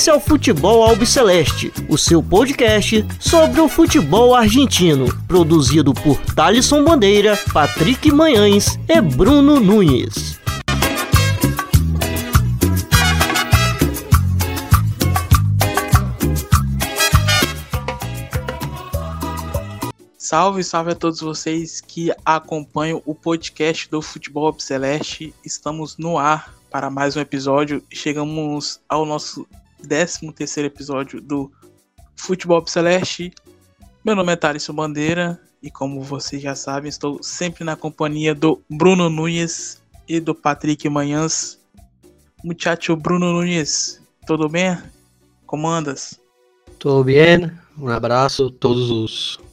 Esse é o Futebol Albiceleste, o seu podcast sobre o futebol argentino, produzido por Thalisson Bandeira, Patrick Manhães e Bruno Nunes. Salve, salve a todos vocês que acompanham o podcast do Futebol Celeste. Estamos no ar para mais um episódio. Chegamos ao nosso 13 terceiro episódio do Futebol Celeste. Meu nome é Thaleson Bandeira e como vocês já sabem, estou sempre na companhia do Bruno Nunes e do Patrick Manhãs. Muchacho Bruno Nunes, tudo bem? Como andas? Tudo bem, um abraço a todos os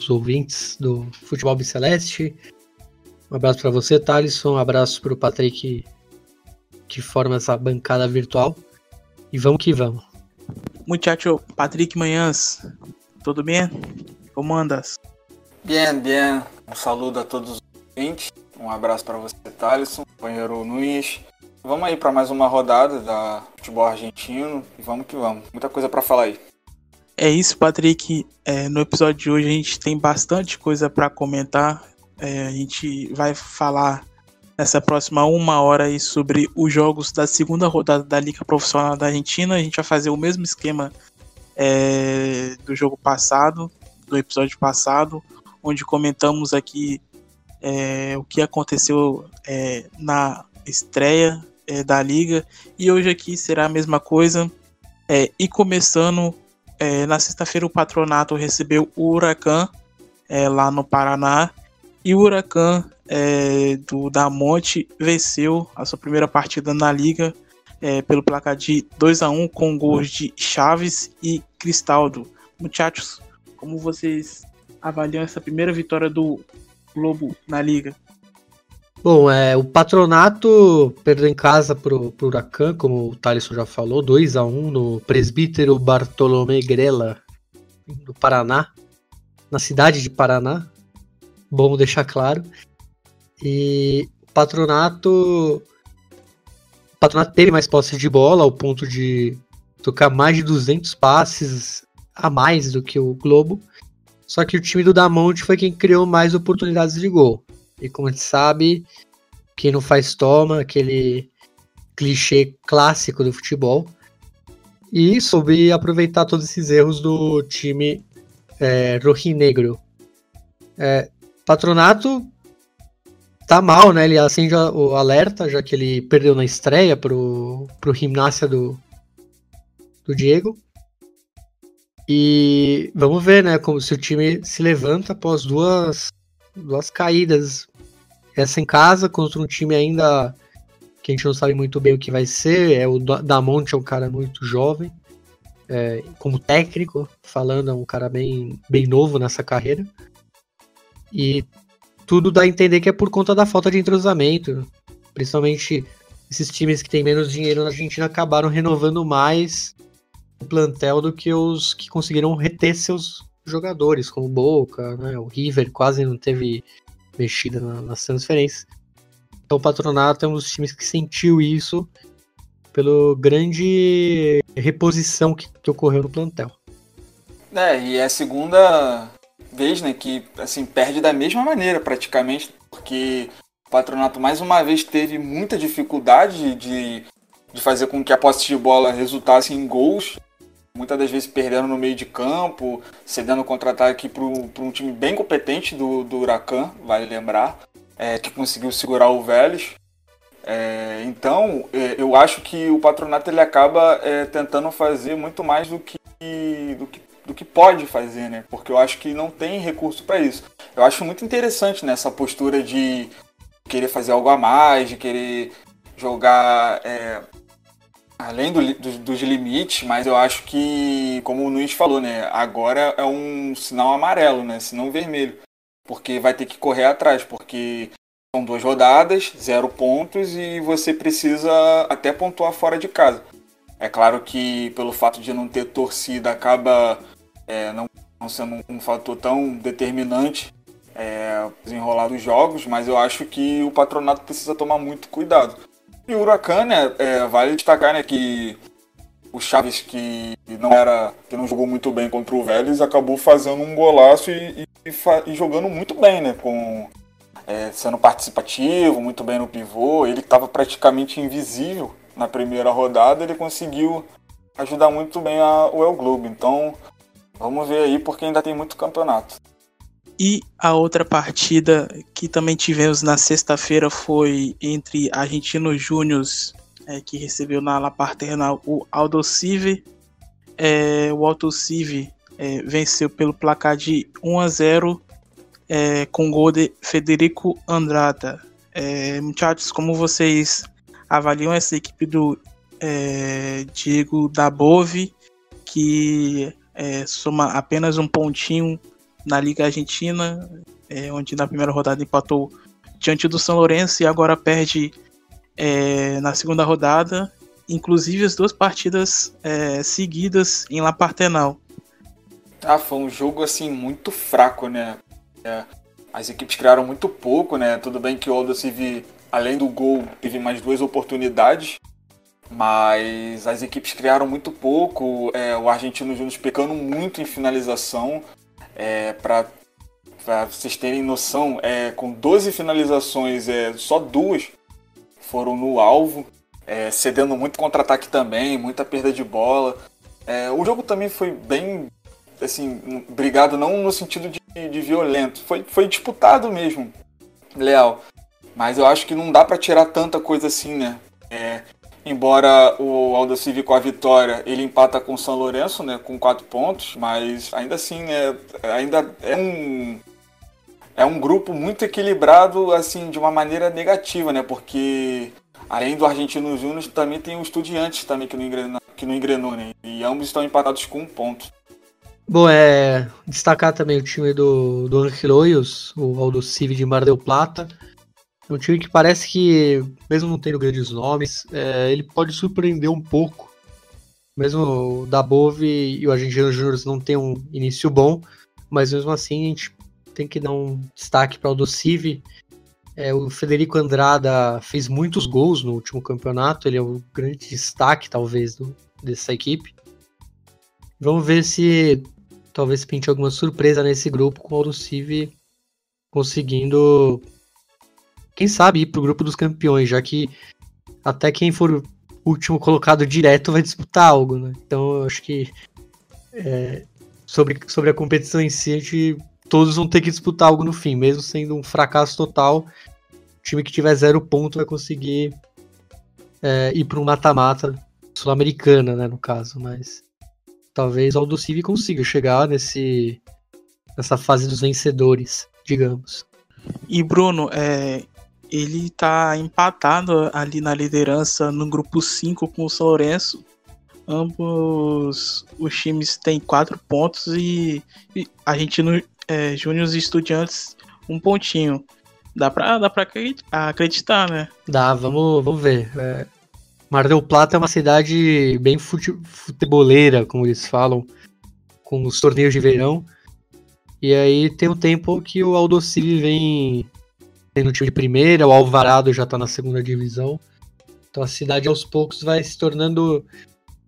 os ouvintes do Futebol Celeste. Um abraço para você, Thalisson. Um abraço para o Patrick, que forma essa bancada virtual. E vamos que vamos. Muchacho, Patrick Manhãs, tudo bem? Como andas? Bem, bem. Um saludo a todos os ouvintes. Um abraço para você, Thalisson, companheiro Nunes. Vamos aí para mais uma rodada da futebol argentino e vamos que vamos. Muita coisa para falar aí. É isso, Patrick. É, no episódio de hoje a gente tem bastante coisa para comentar. É, a gente vai falar nessa próxima uma hora aí sobre os jogos da segunda rodada da Liga Profissional da Argentina. A gente vai fazer o mesmo esquema é, do jogo passado, do episódio passado, onde comentamos aqui é, o que aconteceu é, na estreia é, da liga. E hoje aqui será a mesma coisa. e começando é, na sexta-feira o patronato recebeu o Huracan é, lá no Paraná e o Huracan é, do da Monte venceu a sua primeira partida na liga é, pelo placar de 2 a 1 com gols de Chaves e Cristaldo. Muchachos, como vocês avaliam essa primeira vitória do Globo na liga? Bom, é, o Patronato perdeu em casa pro, pro Huracan, como o Thaleson já falou, 2 a 1 no Presbítero Bartolomé Grela, do Paraná, na cidade de Paraná. Bom deixar claro. E o Patronato, o Patronato teve mais posse de bola, ao ponto de tocar mais de 200 passes a mais do que o Globo. Só que o time do Damonte foi quem criou mais oportunidades de gol. E como a gente sabe, quem não faz toma, aquele clichê clássico do futebol. E soube aproveitar todos esses erros do time é, rojinegro. É, Patronato tá mal, né? Ele acende o alerta, já que ele perdeu na estreia pro, pro Gimnasia do, do Diego. E vamos ver, né? Como se o time se levanta após duas, duas caídas essa em casa contra um time ainda que a gente não sabe muito bem o que vai ser. É o Damonte é um cara muito jovem, é, como técnico, falando, é um cara bem, bem novo nessa carreira. E tudo dá a entender que é por conta da falta de entrosamento. Principalmente esses times que têm menos dinheiro na Argentina acabaram renovando mais o plantel do que os que conseguiram reter seus jogadores, como o Boca, né? o River quase não teve mexida na, nas transferências. Então o Patronato é um dos times que sentiu isso pela grande reposição que, que ocorreu no plantel. É, e é a segunda vez, né, que assim perde da mesma maneira praticamente, porque o Patronato mais uma vez teve muita dificuldade de, de fazer com que a posse de bola resultasse em gols muitas das vezes perdendo no meio de campo, cedendo contra-ataque para um time bem competente do, do Huracan, vale lembrar, é, que conseguiu segurar o Vélez. É, então, é, eu acho que o patronato ele acaba é, tentando fazer muito mais do que, do que, do que pode fazer, né? Porque eu acho que não tem recurso para isso. Eu acho muito interessante nessa né, postura de querer fazer algo a mais, de querer jogar é, além do, do, dos limites, mas eu acho que, como o Nunes falou, né, agora é um sinal amarelo, né, sinal vermelho, porque vai ter que correr atrás, porque são duas rodadas, zero pontos e você precisa até pontuar fora de casa. É claro que pelo fato de não ter torcida acaba é, não, não, sendo um fator tão determinante é, desenrolar os jogos, mas eu acho que o patronato precisa tomar muito cuidado e o Huracan, né, é, vale destacar né, que o Chaves, que não era. que não jogou muito bem contra o Vélez, acabou fazendo um golaço e, e, e jogando muito bem, né? Com, é, sendo participativo, muito bem no pivô. Ele estava praticamente invisível na primeira rodada, ele conseguiu ajudar muito bem a, o El Globo. Então, vamos ver aí, porque ainda tem muito campeonato. E a outra partida que também tivemos na sexta-feira foi entre Argentino Júnior é, que recebeu na ala paternal o Aldo Civi. É, o Aldo Civi é, venceu pelo placar de 1 a 0 é, com gol de Federico Andrada. É, muchachos, como vocês avaliam essa equipe do é, Diego Dabove, que é, soma apenas um pontinho na Liga Argentina, é, onde na primeira rodada empatou diante do São Lourenço e agora perde é, na segunda rodada, inclusive as duas partidas é, seguidas em La Partenal. Ah, foi um jogo assim muito fraco, né? É, as equipes criaram muito pouco, né? Tudo bem que o Aldo Civi, além do gol, teve mais duas oportunidades, mas as equipes criaram muito pouco. É, o Argentino Júnior pecando muito em finalização. É, Para vocês terem noção, é, com 12 finalizações, é, só duas foram no alvo, é, cedendo muito contra-ataque também, muita perda de bola. É, o jogo também foi bem, assim, brigado não no sentido de, de violento, foi, foi disputado mesmo, leal. Mas eu acho que não dá para tirar tanta coisa assim, né? Embora o Aldo Civi com a vitória, ele empata com o São Lourenço, né, com quatro pontos, mas ainda assim, né, ainda é um é um grupo muito equilibrado, assim, de uma maneira negativa, né? Porque além do Argentino Júnior, também tem o Estudiantes também que não engrenou, que não engrenou né? E ambos estão empatados com um ponto. Bom, é destacar também o time do, do Angeloios, o Aldo Civi de Mar del Plata. É um time que parece que, mesmo não tendo grandes nomes, é, ele pode surpreender um pouco. Mesmo o Dabove e o Argentino Júnior não tem um início bom, mas mesmo assim a gente tem que dar um destaque para o do Civi. É, o Federico Andrada fez muitos gols no último campeonato, ele é o grande destaque, talvez, do, dessa equipe. Vamos ver se talvez pinte alguma surpresa nesse grupo com o Aldo Civi conseguindo, quem sabe, ir para o grupo dos campeões, já que até quem for último colocado direto vai disputar algo, né? Então eu acho que é, sobre, sobre a competição em si, a gente todos vão ter que disputar algo no fim, mesmo sendo um fracasso total. O time que tiver zero ponto vai conseguir é, ir para um mata-mata sul-americana, né, no caso, mas talvez o Aldo Civi consiga chegar nesse nessa fase dos vencedores, digamos. E Bruno, é, ele tá empatado ali na liderança no grupo 5 com o São Lourenço. Ambos os times têm quatro pontos e, e a gente não, é, Júnior e Estudiantes um pontinho. Dá pra, dá pra acreditar, né? Dá, vamos, vamos ver. É, Mar del Plata é uma cidade bem fute, futeboleira, como eles falam, com os torneios de verão. E aí tem um tempo que o Aldocili vem tendo time de primeira, o Alvarado já tá na segunda divisão. Então a cidade aos poucos vai se tornando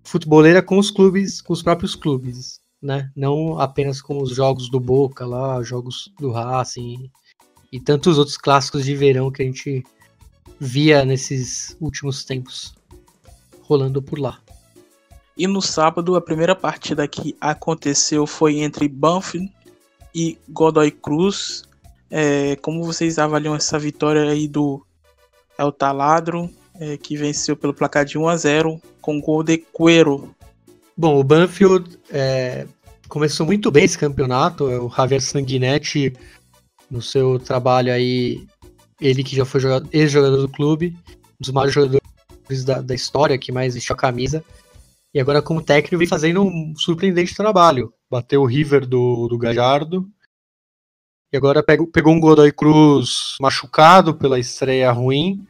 futeboleira com os clubes, com os próprios clubes né? Não apenas com os jogos do Boca lá, jogos do Racing e tantos outros clássicos de verão que a gente via nesses últimos tempos rolando por lá. E no sábado, a primeira partida que aconteceu foi entre Banfield e Godoy Cruz. É, como vocês avaliam essa vitória aí do El Taladro, é, que venceu pelo placar de 1 a 0 com gol de Cuero Bom, o Banfield é, começou muito bem esse campeonato. O Javier Sanguinetti, no seu trabalho aí, ele que já foi ex-jogador do clube, um dos maiores jogadores da, da história, que mais vestiu a camisa. E agora, como técnico, vem fazendo um surpreendente trabalho. Bateu o River do, do Gajardo. E agora pegou, pegou um Godoy Cruz machucado pela estreia ruim.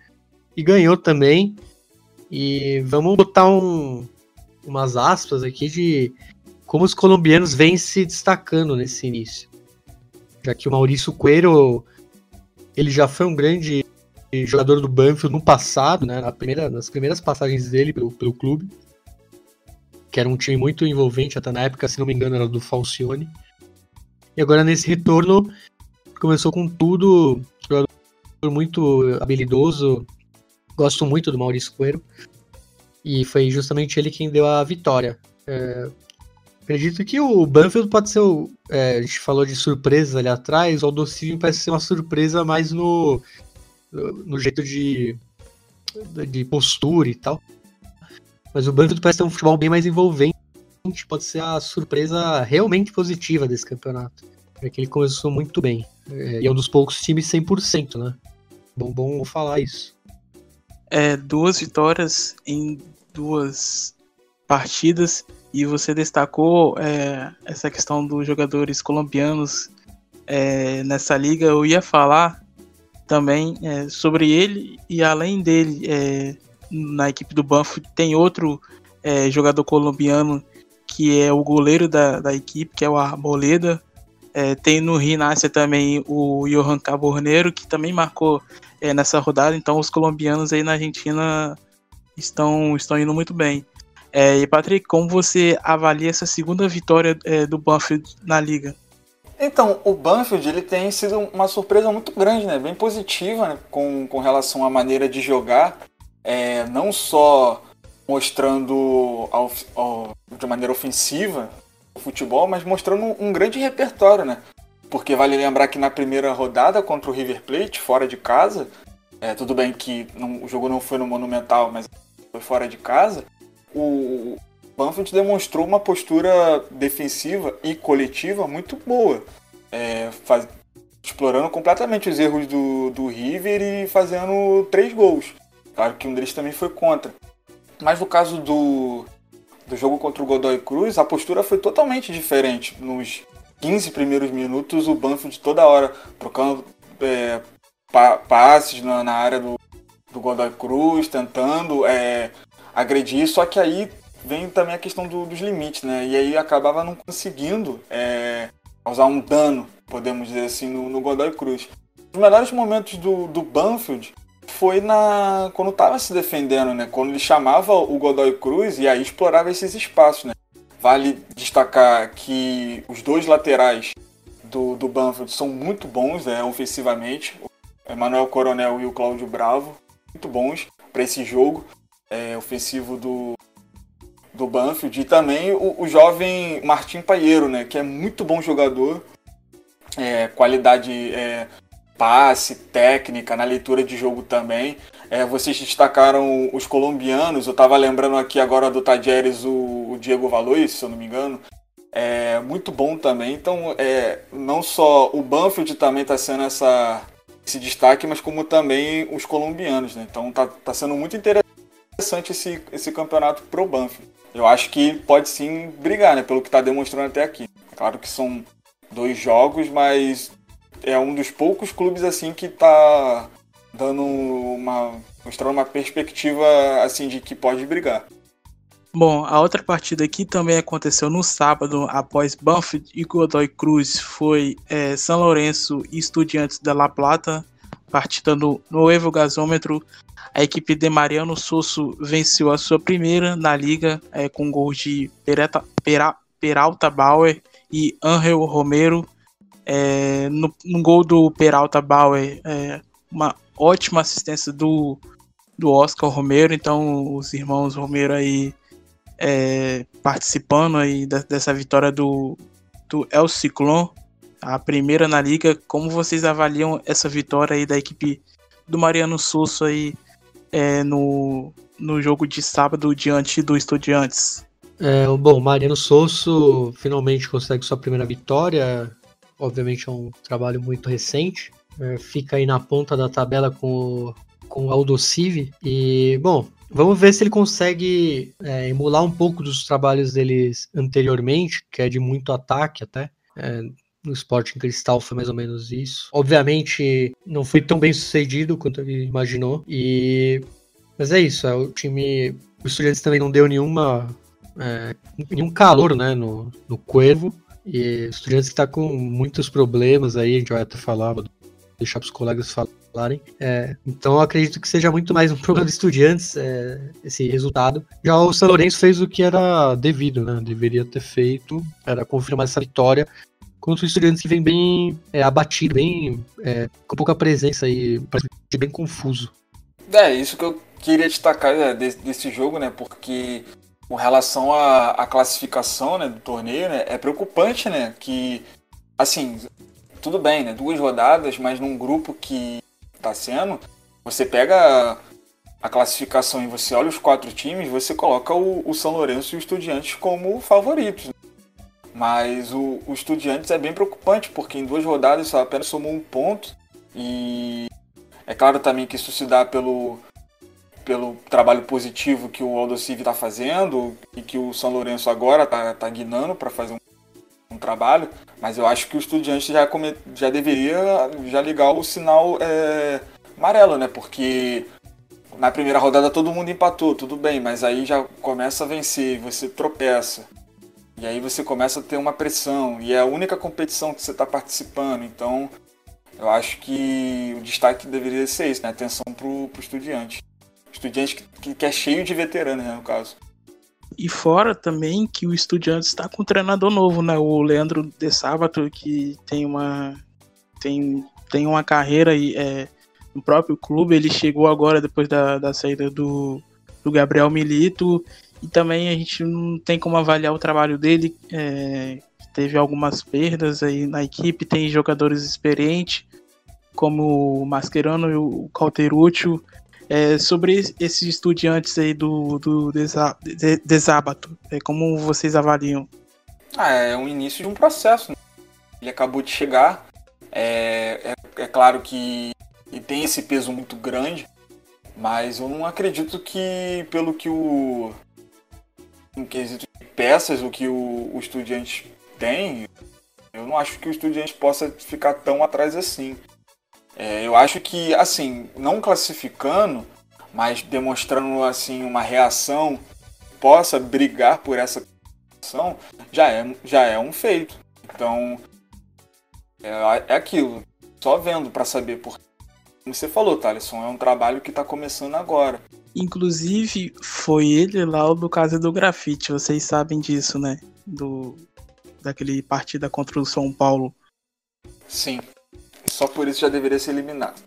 E ganhou também. E vamos botar um, umas aspas aqui de como os colombianos vêm se destacando nesse início. Já que o Maurício Coelho, ele já foi um grande jogador do Banfield no passado, né, na primeira, nas primeiras passagens dele pelo, pelo clube. que era um time muito envolvente, até na época, se não me engano, era do Falcione. E agora nesse retorno começou com tudo, jogador muito habilidoso, gosto muito do Maurício Coelho, e foi justamente ele quem deu a vitória. É, acredito que o Banfield pode ser. É, a gente falou de surpresa ali atrás, o Aldocínio parece ser uma surpresa mais no, no jeito de, de postura e tal. Mas o Banfield parece ter um futebol bem mais envolvente. Pode ser a surpresa realmente positiva desse campeonato. Porque ele começou muito bem. É, e é um dos poucos times 100%, né? Bom, bom falar isso. É, duas vitórias em duas partidas. E você destacou é, essa questão dos jogadores colombianos é, nessa liga. Eu ia falar também é, sobre ele e além dele é, na equipe do Banfield tem outro é, jogador colombiano que é o goleiro da, da equipe, que é o Arboleda. É, tem no Rinácia também o Johan Caborneiro, que também marcou é, nessa rodada. Então os colombianos aí na Argentina estão, estão indo muito bem. É, e Patrick, como você avalia essa segunda vitória é, do Banfield na liga? Então, o Banfield ele tem sido uma surpresa muito grande, né? bem positiva né? com, com relação à maneira de jogar é, não só mostrando ao, ao, de maneira ofensiva futebol, mas mostrando um, grande repertório, né? Porque vale lembrar que na primeira rodada contra o River Plate, fora de casa, é, tudo bem que não, o jogo não foi no Monumental, mas foi fora de casa, o Banfield demonstrou uma postura defensiva e coletiva muito boa, é, faz, explorando completamente os erros do, do River e fazendo três gols. Claro que um deles também foi contra. Mas no caso do, do jogo contra o Godoy Cruz, a postura foi totalmente diferente. Nos 15 primeiros minutos, o Banfield toda hora trocando é, pa passes na, na, área do, do Godoy Cruz, tentando é, agredir, só que aí vem também a questão do, dos limites, né? E aí acabava não conseguindo é, causar um dano, podemos dizer assim, no, no Godoy Cruz. Os melhores momentos do, do Banfield foi na quando estava se defendendo, né? Quando ele chamava o Godoy Cruz e aí explorava esses espaços, né? Vale destacar que os dois laterais do, do Banfield são muito bons né, ofensivamente. O Emanuel Coronel e o Cláudio Bravo, muito bons para esse jogo é, ofensivo do, do Banfield. E também o, o jovem Martim Paieiro, né, que é muito bom jogador, é, qualidade é, passe, técnica, na leitura de jogo também. É, vocês destacaram os colombianos, eu estava lembrando aqui agora do Tadjeres, o, o Diego Valois, se eu não me engano. É muito bom também. Então, é, não só o Banfield também está sendo essa, esse destaque, mas como também os colombianos. Né? Então, está tá sendo muito interessante esse, esse campeonato pro Banfield. Eu acho que pode sim brigar, né, pelo que está demonstrando até aqui. Claro que são dois jogos, mas é um dos poucos clubes assim que está dando uma mostrando uma perspectiva assim de que pode brigar. Bom, a outra partida aqui também aconteceu no sábado, após Banfield e Godoy Cruz, foi é, São Lourenço e Estudiantes da La Plata, partida no, no Evo Gasômetro. A equipe de Mariano Sosso venceu a sua primeira na liga é, com gols de Pereta, Pera, Peralta Bauer e Angel Romero. É, no, no, gol do Peralta Bauer, é, uma ótima assistência do, do Oscar Romero. Então, os irmãos Romero aí é, participando aí da, dessa vitória do, do El Ciclone, a primeira na liga. Como vocês avaliam essa vitória aí da equipe do Mariano Souza aí é, no, no jogo de sábado diante do Estudiantes? É, bom, Mariano Souza finalmente consegue sua primeira vitória obviamente é um trabalho muito recente. É, fica aí na ponta da tabela com, com o Aldocive. E, bom, vamos ver se ele consegue é, emular um pouco dos trabalhos deles anteriormente, que é de muito ataque até. É, no Sporting Cristal foi mais ou menos isso. Obviamente não foi tão bem sucedido quanto ele imaginou. E mas é isso, é, o time, o Estudiantes também não deu nenhuma é, nenhum calor, né, no, no Cuervo. E Estudiantes que tá com muitos problemas aí, a gente vai até falar deixar para os colegas falarem. É, então eu acredito que seja muito mais um problema de estudiantes é, esse resultado. Já o São Lourenço fez o que era devido, né? Deveria ter feito, era confirmar essa vitória contra os estudiantes que vem bem é, abatido, bem é, com pouca presença e bem confuso. É, isso que eu queria destacar é, desse, desse, jogo, né? Porque com relação à, classificação né, do torneio, né, é preocupante, né? Que, assim, tudo bem, né? Duas rodadas, mas num grupo que está sendo, você pega a classificação e você olha os quatro times, você coloca o, o São Lourenço e o Estudiantes como favoritos. Mas o, o Estudiantes é bem preocupante, porque em duas rodadas só apenas somou um ponto. E é claro também que isso se dá pelo, pelo trabalho positivo que o Aldo Civi está fazendo e que o São Lourenço agora está tá guinando para fazer um, um, trabalho. Mas eu acho que o Estudiante já, come, já deveria já ligar o sinal é, amarelo, né? Porque na primeira rodada todo mundo empatou, tudo bem, mas aí já começa a vencer, você tropeça. E aí você começa a ter uma pressão, e é a única competição que você está participando. Então, eu acho que o destaque deveria ser isso, né? Atenção pro, pro estudiante. Estudiante que, que é cheio de veteranos, né, no caso. E fora também que o Estudiantes está com um treinador novo, né? O Leandro de Sábato, que tem uma tem, tem uma carreira aí, é, no próprio clube. Ele chegou agora depois da, da saída do, do Gabriel Milito e também a gente não tem como avaliar o trabalho dele. É, teve algumas perdas aí na equipe, tem jogadores experientes, como o Mascherano e o Calterúcio. É, sobre esses estudiantes aí do, do Desábato, é, como vocês avaliam? Ah, é um início de um processo. Né? Ele acabou de chegar. É, é, é claro que tem esse peso muito grande, mas eu não acredito que, pelo que o, em quesito de peças, o que o, o Estudiantes tem, eu não acho que o Estudiantes possa ficar tão atrás assim. É, eu acho que, assim, não classificando, mas demonstrando assim uma reação possa brigar por essa ação, já é, já é um feito. Então, é, é aquilo. Só vendo para saber por como você falou, Thaleson, é um trabalho que está começando agora. Inclusive, foi ele lá o do caso do grafite, vocês sabem disso, né? Do daquele partida contra o São Paulo. Sim. Só por isso já deveria ser eliminado.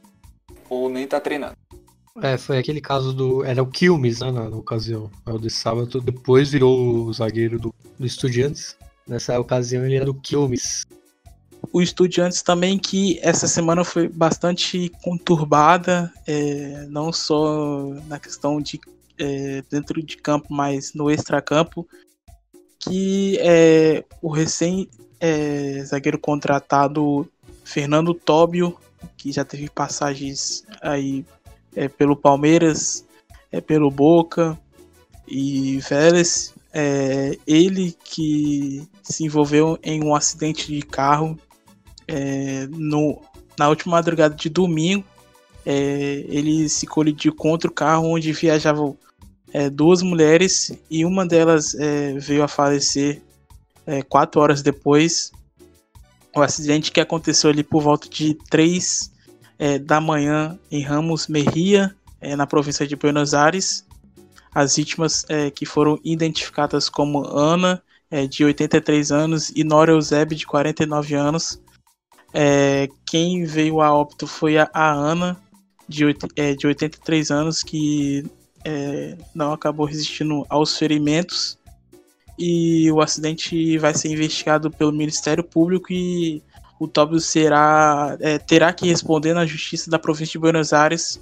Ou nem tá treinando. É, foi aquele caso do. Era o Quilmes, né, na, na ocasião. É o de sábado. Depois virou o zagueiro do, do Estudiantes. Nessa ocasião ele era do Quilmes o Estudiantes também que essa semana foi bastante conturbada, é, não só na questão de é, dentro de campo, mas no extracampo, que é, o recém é, zagueiro contratado Fernando Tóbio, que já teve passagens aí é, pelo Palmeiras, é, pelo Boca e Vélez, é, ele que se envolveu em um acidente de carro é, no, na última madrugada de domingo, é, ele se colidiu contra o carro onde viajavam é, duas mulheres e uma delas é, veio a falecer quatro horas depois. O acidente que aconteceu ali por volta de três é, da manhã em Ramos Merria, na província de Buenos Aires. As vítimas que foram identificadas como Ana, de 83 anos, e Nora Eusébio, de 49 anos, é, quem veio a óbito foi a, a Ana, de, é, de 83 anos, que é, não acabou resistindo aos ferimentos. E o acidente vai ser investigado pelo Ministério Público e o Tóbio será, é, terá que responder na Justiça da Província de Buenos Aires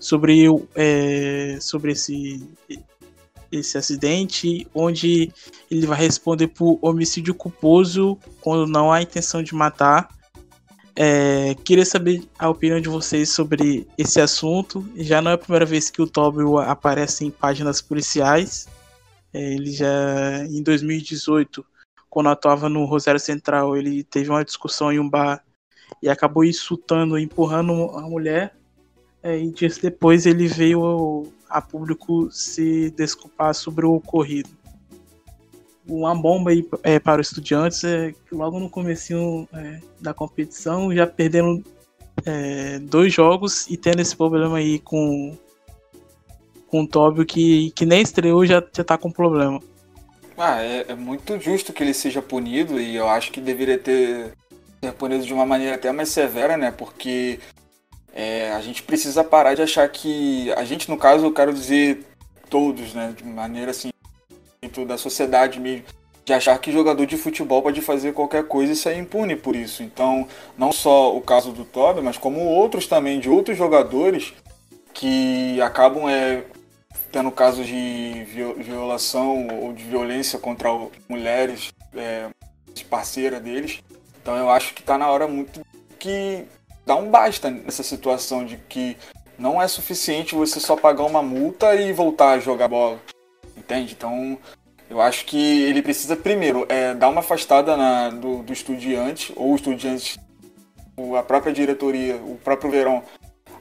sobre, é, sobre esse, esse acidente, onde ele vai responder por homicídio culposo quando não há intenção de matar é, queria saber a opinião de vocês sobre esse assunto. Já não é a primeira vez que o Tobio aparece em páginas policiais. É, ele já, em 2018, quando atuava no Rosário Central, ele teve uma discussão em um bar e acabou insultando, empurrando a mulher. É, e dias depois ele veio a público se desculpar sobre o ocorrido uma bomba aí é, para os estudiantes é que logo no começo é, da competição já perderam é, dois jogos e tendo esse problema aí com, com o Tóbio que, que nem estreou já, já tá com problema. Ah, é, é, muito justo que ele seja punido e eu acho que deveria ter ser punido de uma maneira até mais severa, né? Porque é, a gente precisa parar de achar que. A gente, no caso, eu quero dizer todos, né? De maneira assim, da sociedade mesmo de achar que jogador de futebol pode fazer qualquer coisa e ser impune por isso. Então, não só o caso do Toby, mas como outros também de outros jogadores que acabam é, tendo casos de violação ou de violência contra mulheres é, parceira deles. Então eu acho que está na hora muito que dá um basta nessa situação de que não é suficiente você só pagar uma multa e voltar a jogar bola. Entende? Então eu acho que ele precisa primeiro é, dar uma afastada na, do, do estudiante, ou estudiante, a própria diretoria, o próprio Verão,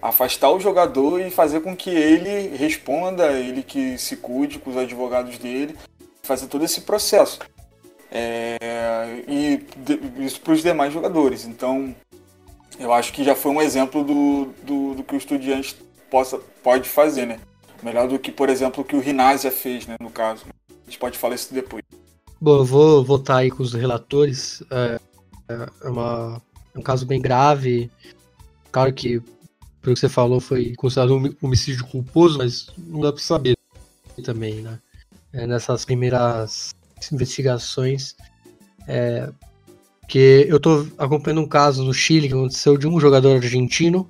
afastar o jogador e fazer com que ele responda, ele que se cuide com os advogados dele, fazer todo esse processo. É, e de, isso para os demais jogadores. Então, eu acho que já foi um exemplo do, do, do, que o estudiante possa, pode fazer, né? Melhor do que, por exemplo, o que o Rinásia fez, né, no caso. A gente pode falar isso depois. Bom, eu vou votar aí com os relatores. É, é, uma, é um caso bem grave. Claro que, pelo que você falou, foi considerado um homicídio culposo, mas não dá pra saber também, né? É, nessas primeiras investigações. É, que eu tô acompanhando um caso no Chile que aconteceu de um jogador argentino,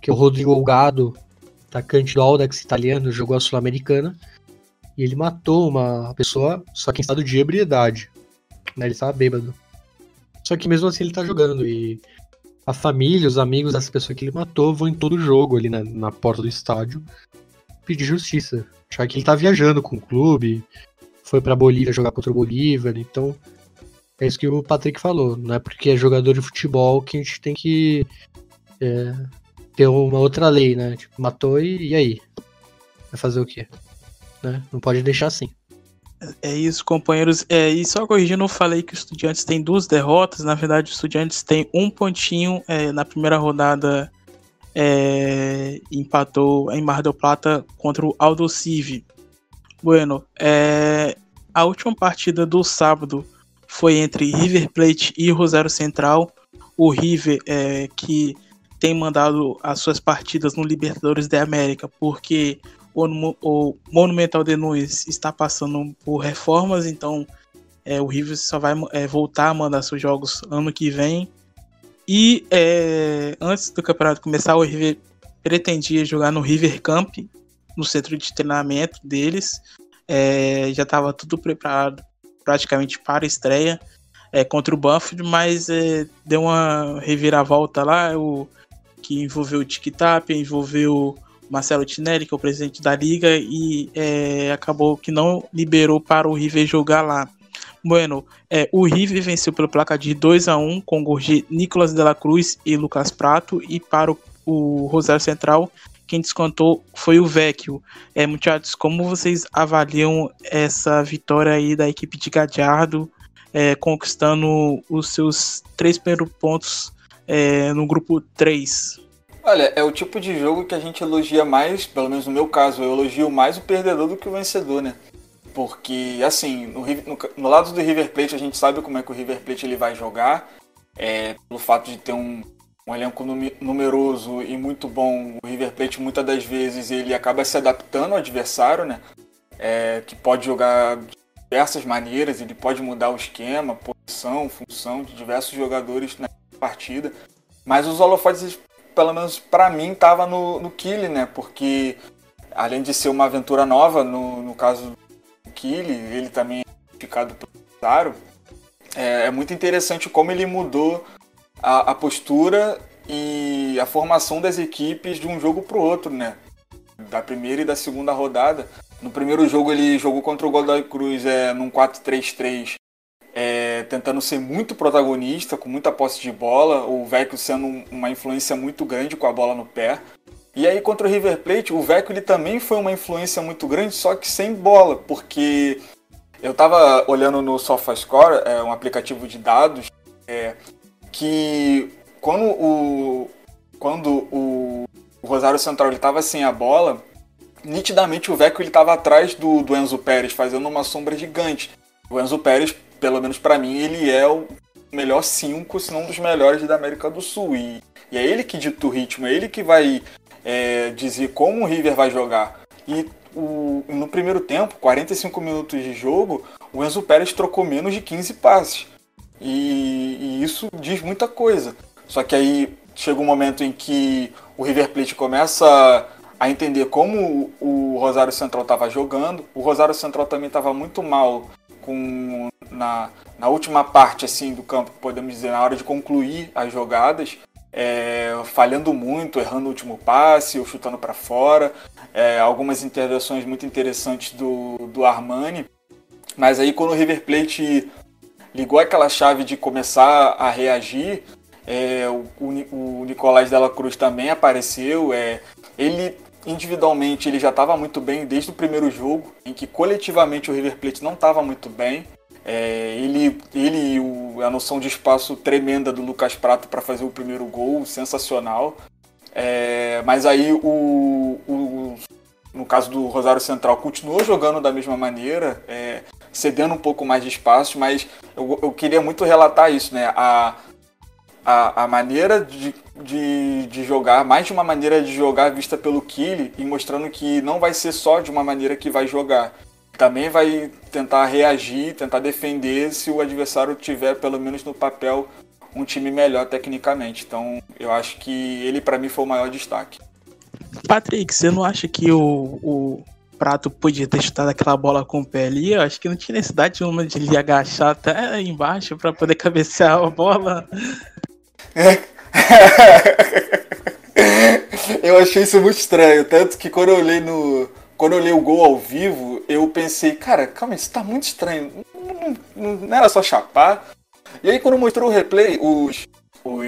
que é o Rodrigo Olgado, atacante do Audax italiano, jogou a Sul-Americana. E ele matou uma pessoa, só que em estado de ebriedade. Né? Ele estava bêbado. Só que mesmo assim ele tá jogando. E a família, os amigos dessa pessoa que ele matou vão em todo jogo ali na, na porta do estádio pedir justiça. Já que ele tá viajando com o clube, foi pra Bolívia jogar contra o Bolívar, então. É isso que o Patrick falou. Não é porque é jogador de futebol que a gente tem que é, ter uma outra lei, né? Tipo, matou e, e aí? Vai fazer o quê? né? Não pode deixar assim. É isso, companheiros. É, e só corrigindo, eu falei que o Estudiantes tem duas derrotas. Na verdade, o Estudiantes tem um pontinho é, na primeira rodada. É, empatou em Mar del Plata contra o Aldo Civi. Bueno, é, a última partida do sábado foi entre River Plate e Rosário Central. O River, é, que tem mandado as suas partidas no Libertadores da América, porque o, Monumental de Nunes está passando por reformas, então é, o River só vai é, voltar a mandar seus jogos ano que vem. E é, antes do campeonato começar, o River pretendia jogar no River Camp, no centro de treinamento deles. É, já estava tudo preparado praticamente para a estreia é, contra o Banfield, mas é, deu uma reviravolta lá, o, que envolveu o Tic-Tac, envolveu Marcelo Tinelli, que é o presidente da liga, e é, acabou que não liberou para o River jogar lá. Bueno, é, o River venceu pelo placar de 2 a 1 com de Nicolas de la Cruz e Lucas Prato, e para o, o Rosário Central, quem descontou foi o Vecchio. É, muchachos, como vocês avaliam essa vitória aí da equipe de Gadiardo, é, conquistando os seus três primeiros pontos é, no grupo 3? Olha, é o tipo de jogo que a gente elogia mais, pelo menos no meu caso, eu elogio mais o perdedor do que o vencedor, né? Porque, assim, no, no, no lado do River Plate a gente sabe como é que o River Plate ele vai jogar. É, pelo fato de ter um, um elenco numeroso e muito bom, o River Plate muitas das vezes ele acaba se adaptando ao adversário, né? É, que pode jogar de diversas maneiras, ele pode mudar o esquema, posição, função de diversos jogadores na partida. Mas os holofotes pelo menos para mim, tava no, no Kili, né? Porque além de ser uma aventura nova, no, no caso do Kili, ele também é ficado pelo Zaro, é, é, muito interessante como ele mudou a, a, postura e a formação das equipes de um jogo para o outro, né? Da primeira e da segunda rodada. No primeiro jogo ele jogou contra o Godoy Cruz é, num 4-3-3 é, tentando ser muito protagonista, com muita posse de bola, o Vecchio sendo uma influência muito grande com a bola no pé. E aí contra o River Plate, o Vecchio ele também foi uma influência muito grande, só que sem bola, porque eu estava olhando no SofaScore, é um aplicativo de dados, é, que quando o, quando o, o Rosário Central estava sem a bola, nitidamente o Vecchio estava atrás do, do Enzo Pérez, fazendo uma sombra gigante. O Enzo Pérez, pelo menos para mim, ele é o melhor cinco, se não um dos melhores da América do Sul. E, e é ele que dita o ritmo, é ele que vai é, dizer como o River vai jogar. E o, no primeiro tempo, 45 minutos de jogo, o Enzo Pérez trocou menos de 15 passes. E, e isso diz muita coisa. Só que aí chega um momento em que o River Plate começa a entender como o Rosário Central estava jogando. O Rosário Central também estava muito mal com na, na última parte assim do campo, podemos dizer, na hora de concluir as jogadas, é, falhando muito, errando o último passe ou chutando para fora. É, algumas intervenções muito interessantes do, do Armani. Mas aí quando o River Plate ligou aquela chave de começar a reagir, é, o, o, Nicolás Della Cruz também apareceu. É, ele individualmente ele já estava muito bem desde o primeiro jogo, em que coletivamente o River Plate não estava muito bem. É, ele ele e o, a noção de espaço tremenda do Lucas Prato para fazer o primeiro gol, sensacional. É, mas aí o, o, no caso do Rosário Central continuou jogando da mesma maneira, é, cedendo um pouco mais de espaço, mas eu, eu queria muito relatar isso, né? A, a, a maneira de, de, de, jogar, mais de uma maneira de jogar vista pelo Kili e mostrando que não vai ser só de uma maneira que vai jogar. Também vai tentar reagir, tentar defender se o adversário tiver, pelo menos no papel, um time melhor tecnicamente. Então eu acho que ele, para mim, foi o maior destaque. Patrick, você não acha que o, o Prato podia ter chutado aquela bola com o pé ali? Eu acho que não tinha necessidade uma de ele agachar até embaixo para poder cabecear a bola. eu achei isso muito estranho, tanto que quando eu olhei no. Quando eu olhei o gol ao vivo, eu pensei, cara, calma, isso tá muito estranho. Não, não, não era só chapar. E aí quando mostrou o replay, os, os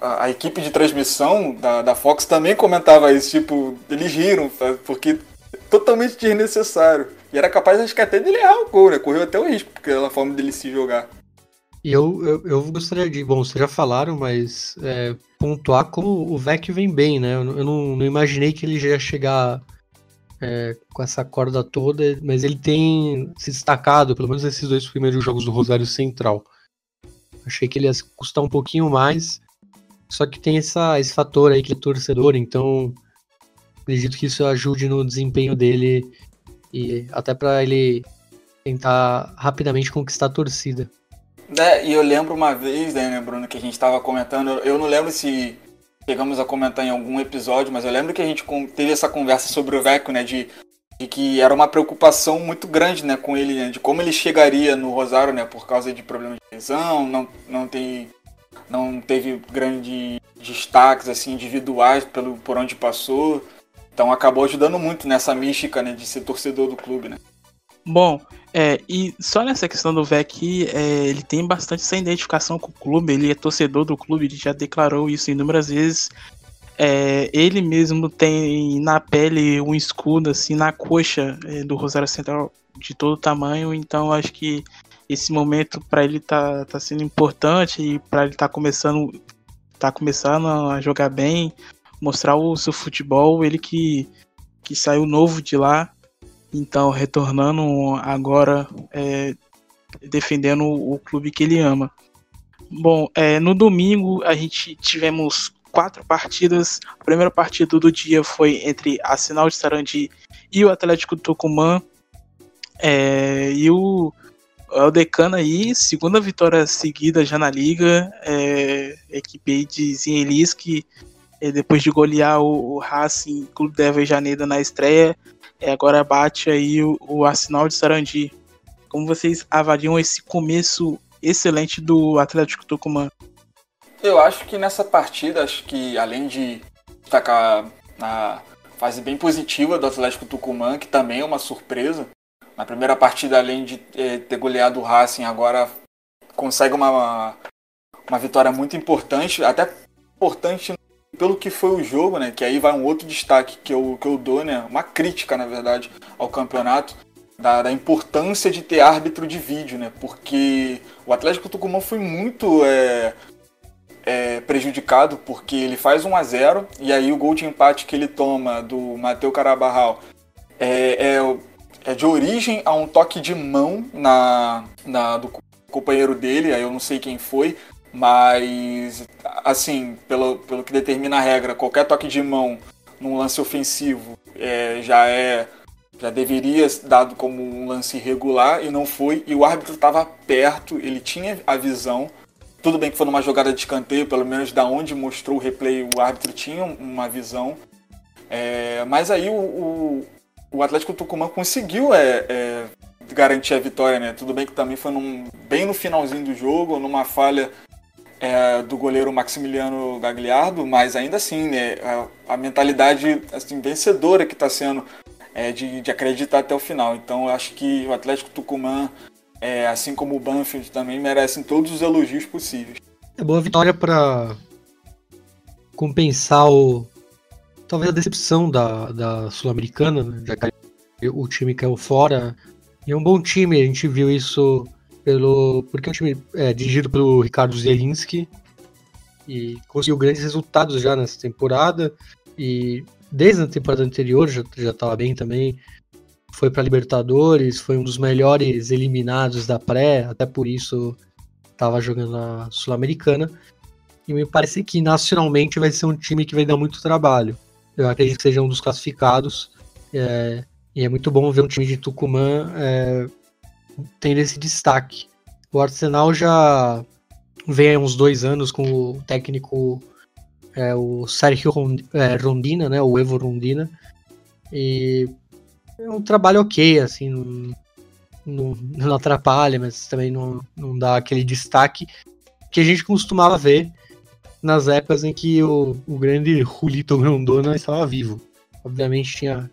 a, a, equipe de transmissão da, da Fox também comentava isso, tipo, eles riram, porque totalmente desnecessário. E era capaz, acho que até dele errar o gol, né? Correu até o risco, porque era a forma dele se jogar. E eu, eu, eu, gostaria de. Bom, vocês já falaram, mas é, pontuar como o Vec vem bem, né? Eu, eu não, não, imaginei que ele já ia chegar é, com essa corda toda, mas ele tem se destacado, pelo menos nesses dois primeiros jogos do Rosário Central. Achei que ele ia custar um pouquinho mais, só que tem essa, esse fator aí que é torcedor, então acredito que isso ajude no desempenho dele e até para ele tentar rapidamente conquistar a torcida. É, e eu lembro uma vez, né, Bruno, que a gente estava comentando, eu não lembro se chegamos a comentar em algum episódio, mas eu lembro que a gente teve essa conversa sobre o Vecchio, né, de, de que era uma preocupação muito grande, né, com ele, né, de como ele chegaria no Rosário, né, por causa de problemas de lesão, não, não tem não teve grandes destaques assim individuais pelo por onde passou. Então acabou ajudando muito nessa mística, né, de ser torcedor do clube, né? Bom, é, e só nessa questão do VEC, é, ele tem bastante essa identificação com o clube, ele é torcedor do clube, ele já declarou isso inúmeras vezes. É, ele mesmo tem na pele um escudo assim na coxa é, do Rosário Central de todo tamanho, então acho que esse momento para ele tá, tá sendo importante e para ele tá começando tá começando a jogar bem, mostrar o seu futebol, ele que que saiu novo de lá então, retornando agora, é, defendendo o clube que ele ama. Bom, é, no domingo a gente tivemos quatro partidas. A primeira partida do dia foi entre a Sinal de Sarandi e o Atlético Tucumã. É, e o, o Decano aí, segunda vitória seguida já na liga. É, equipe de Zineliski, é, depois de golear o, o Racing Clube de Avejaneira na estreia, é, agora bate aí o, o Arsenal de Sarandi. Como vocês avaliam esse começo excelente do Atlético Tucumã? Eu acho que nessa partida, acho que além de destacar na fase bem positiva do Atlético Tucumã, que também é uma surpresa. Na primeira partida, além de é, ter goleado o Racing, agora consegue uma, uma vitória muito importante, até importante pelo que foi o jogo, né? Que aí vai um outro destaque que eu, que eu dou, né? Uma crítica, na verdade, ao campeonato. Da, da importância de ter árbitro de vídeo, né? Porque o Atlético Tucumã foi muito. É, é, prejudicado porque ele faz 1 a 0 e aí o gol de empate que ele toma do Mateu Carabarral é, é, é, de origem a um toque de mão na, na do companheiro dele, aí eu não sei quem foi, mas assim, pelo, pelo que determina a regra, qualquer toque de mão num lance ofensivo é, já é já deveria dado como um lance irregular e não foi, e o árbitro estava perto, ele tinha a visão. Tudo bem que foi numa jogada de escanteio, pelo menos da onde mostrou o replay, o árbitro tinha uma visão. É, mas aí o, o, o, Atlético Tucumã conseguiu é, é, garantir a vitória, né? Tudo bem que também foi num, bem no finalzinho do jogo, numa falha é, do goleiro Maximiliano Gagliardo, mas ainda assim, né? A, a mentalidade assim, vencedora que está sendo é, de, de, acreditar até o final. Então eu acho que o Atlético Tucumã, é, assim como o Banfield, também merecem todos os elogios possíveis. É boa vitória para compensar o talvez a decepção da, da Sul-Americana, né? já que o time caiu fora. E é um bom time, a gente viu isso pelo porque é um time é, dirigido pelo Ricardo Zielinski e conseguiu grandes resultados já nessa temporada e desde a temporada anterior já estava bem também. Foi para Libertadores, foi um dos melhores eliminados da pré, até por isso estava jogando na Sul-Americana. E me parece que nacionalmente vai ser um time que vai dar muito trabalho. Eu acredito que seja um dos classificados. É, e é muito bom ver um time de Tucumã é, tendo esse destaque. O Arsenal já vem há uns dois anos com o técnico é o Sérgio é, Rondina, né, o Evo Rondina, e é um trabalho ok, assim, não, não, não atrapalha, mas também não, não dá aquele destaque que a gente costumava ver nas épocas em que o, o grande Julito Grondona estava vivo. Obviamente tinha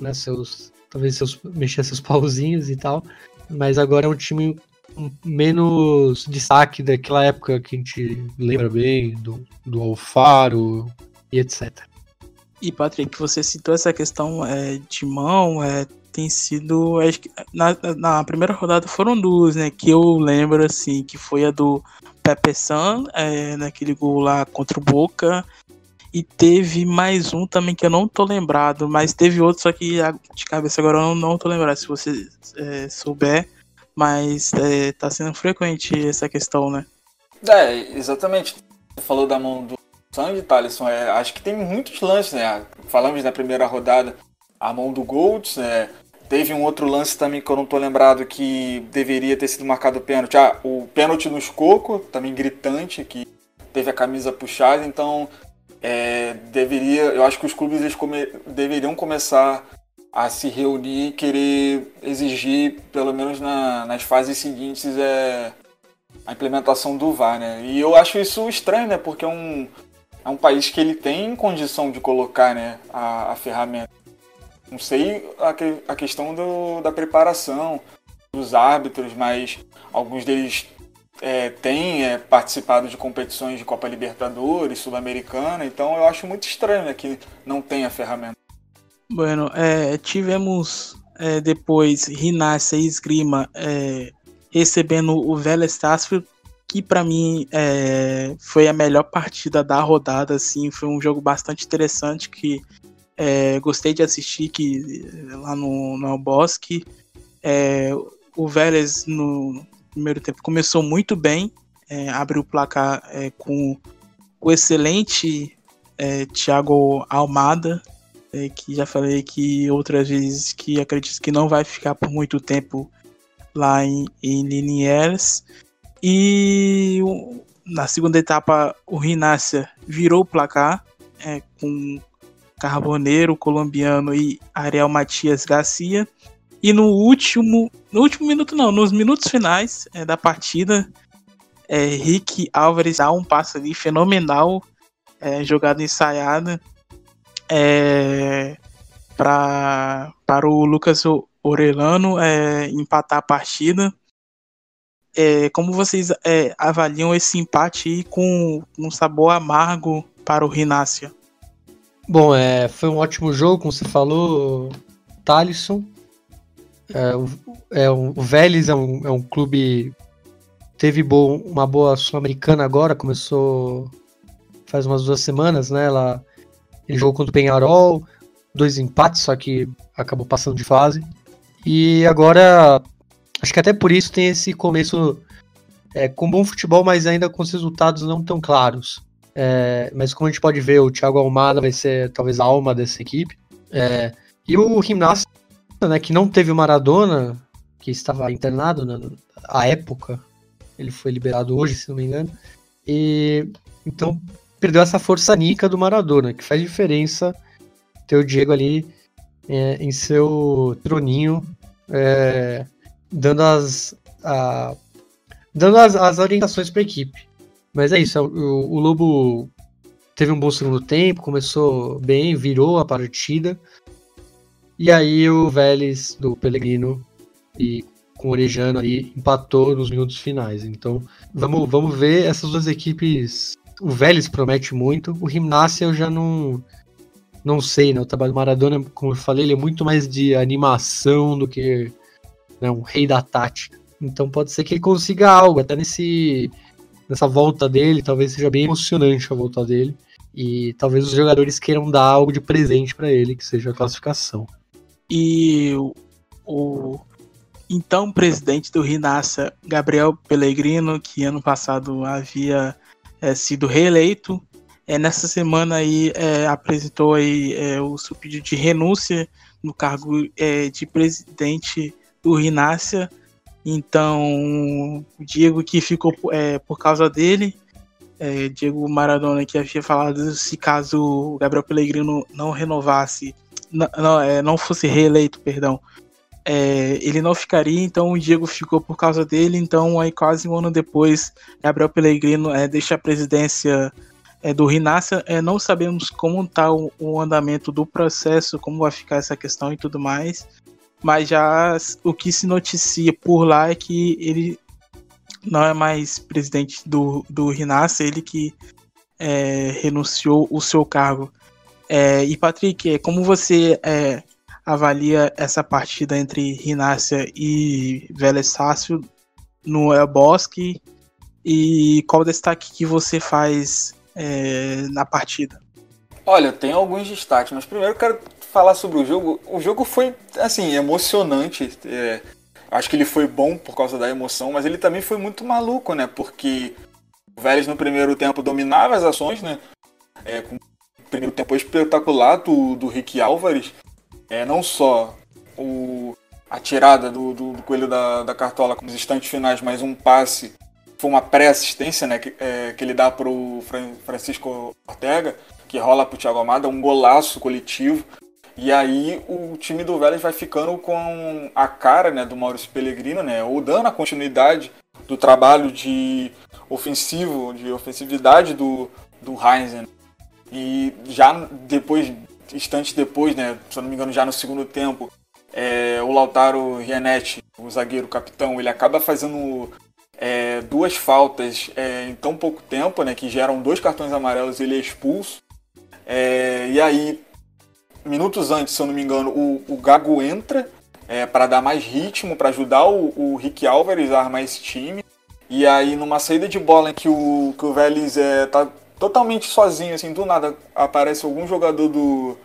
né, seus. Talvez seus, mexer seus pauzinhos e tal. Mas agora é um time menos destaque daquela época que a gente lembra bem, do, do Alfaro e etc. E Patrick, você citou essa questão é, de mão, é, tem sido. Que na, na primeira rodada foram duas, né? Que eu lembro assim, que foi a do Pepe San, é, naquele gol lá contra o Boca. E teve mais um também que eu não tô lembrado, mas teve outro, só que de cabeça agora eu não, não tô lembrado. Se você é, souber, mas é, tá sendo frequente essa questão, né? É, exatamente. Você falou da mão do sangue, Thaleson. É, acho que tem muitos lances, né? Falamos na primeira rodada a mão do Golds, né? Teve um outro lance também que eu não tô lembrado que deveria ter sido marcado pênalti. Ah, o pênalti no Escoco, também gritante, que teve a camisa puxada. Então, é, deveria, eu acho que os clubes eles come, deveriam começar a se reunir e querer exigir, pelo menos na, nas fases seguintes, é, a implementação do VAR, né? E eu acho isso estranho, né? Porque é um, é um país que ele tem condição de colocar né, a, a ferramenta. Não sei a, que, a questão do, da preparação dos árbitros, mas alguns deles é, têm é, participado de competições de Copa Libertadores, Sul-Americana, então eu acho muito estranho né, que não tenha ferramenta. Bueno, é, tivemos é, depois Rinácia e Esgrima é, recebendo o Vélez Sarsfield, que para mim é, foi a melhor partida da rodada, assim, foi um jogo bastante interessante que gostei de assistir que lá no, no Bosque. O Vélez no primeiro tempo começou muito bem, abriu o placar com o excelente Thiago Almada, é, que já falei que outras vezes que acredito que não vai ficar por muito tempo lá em, em Liniers. E na segunda etapa o Rinácia virou o placar é, com Carboneiro, colombiano e Ariel Matias Garcia. E no último, no último minuto não, nos minutos finais é, da partida, é, Rick Álvares dá um passo ali fenomenal, é, jogada ensaiada, é, pra, para o Lucas Orelano é, empatar a partida. É, como vocês é, avaliam esse empate com um sabor amargo para o Rinácia? Bom, é, foi um ótimo jogo, como você falou, Thalisson. É, o, é, o Vélez é um, é um clube teve bo uma boa sul-americana agora, começou faz umas duas semanas, né? Ela, ele jogou contra o Penharol, dois empates, só que acabou passando de fase. E agora, acho que até por isso tem esse começo é, com bom futebol, mas ainda com os resultados não tão claros. É, mas como a gente pode ver, o Thiago Almada vai ser talvez a alma dessa equipe. É, e o Gimnasta, né, que não teve o Maradona, que estava internado na né, época, ele foi liberado hoje, se não me engano. E então perdeu essa força nica do Maradona, que faz diferença ter o Diego ali é, em seu troninho, é, dando as, a, dando as, as orientações para a equipe. Mas é isso, o, o, Lobo teve um bom segundo tempo, começou bem, virou a partida. E aí o Vélez do Pellegrino e com o Orejano aí empatou nos minutos finais. Então vamos, vamos ver essas duas equipes. O Vélez promete muito, o Gimnasia eu já não não sei, né? O trabalho do Maradona, como eu falei, ele é muito mais de animação do que né, um rei da tática. Então pode ser que ele consiga algo, até nesse nessa volta dele, talvez seja bem emocionante a volta dele. E talvez os jogadores queiram dar algo de presente para ele, que seja a classificação. E o, o então presidente do Rinassa, Gabriel Pellegrino, que ano passado havia é, sido reeleito, é, nessa semana aí é, apresentou aí o seu pedido de renúncia no cargo de presidente do Rinácia então, o Diego que ficou por causa dele, Diego Maradona que havia falado se caso o Gabriel Pellegrino não renovasse, não, é, não fosse reeleito, perdão, é, ele não ficaria, então o Diego ficou por causa dele, então aí quase um ano depois, Gabriel Pellegrino é, deixa a presidência é, do Rinácia, é, não sabemos como está o, o, andamento do processo, como vai ficar essa questão e tudo mais, mas já o que se noticia por lá é que ele não é mais presidente do, do Rinácia, ele que é, renunciou o seu cargo. É, e Patrick, é, como você é, avalia essa partida entre Rinácia e Vélez Sácio no El Bosque e qual destaque que você faz é, na partida? Olha, tem alguns destaques, mas primeiro quero falar sobre o jogo, o jogo foi, assim, emocionante. É, acho que ele foi bom por causa da emoção, mas ele também foi muito maluco, né? Porque o Vélez no primeiro tempo dominava as ações, né? É, com primeiro tempo espetacular do, do Rick Álvares. É, não só o, a tirada do, do, do coelho da, da cartola com os instantes finais, mas um passe foi uma pré-assistência né, que, é, que ele dá para o Francisco Ortega, que rola para o Thiago Amada, um golaço coletivo. E aí o time do Vélez vai ficando com a cara né, do Maurício Pellegrino, né, ou dando a continuidade do trabalho de ofensivo, de ofensividade do, do Heinzen. E já depois, instantes depois, né, se eu não me engano, já no segundo tempo, é, o Lautaro Rianetti, o zagueiro capitão, ele acaba fazendo é, duas faltas é, em tão pouco tempo, né, que geram dois cartões amarelos, ele é expulso. É, e aí minutos antes, se eu não me engano, o, o Gago entra é, para dar mais ritmo, para ajudar o, o Rick Álvares a armar esse time. E aí, numa saída de bola em que o, que o Vélez é, tá totalmente sozinho, assim, do nada aparece algum jogador do,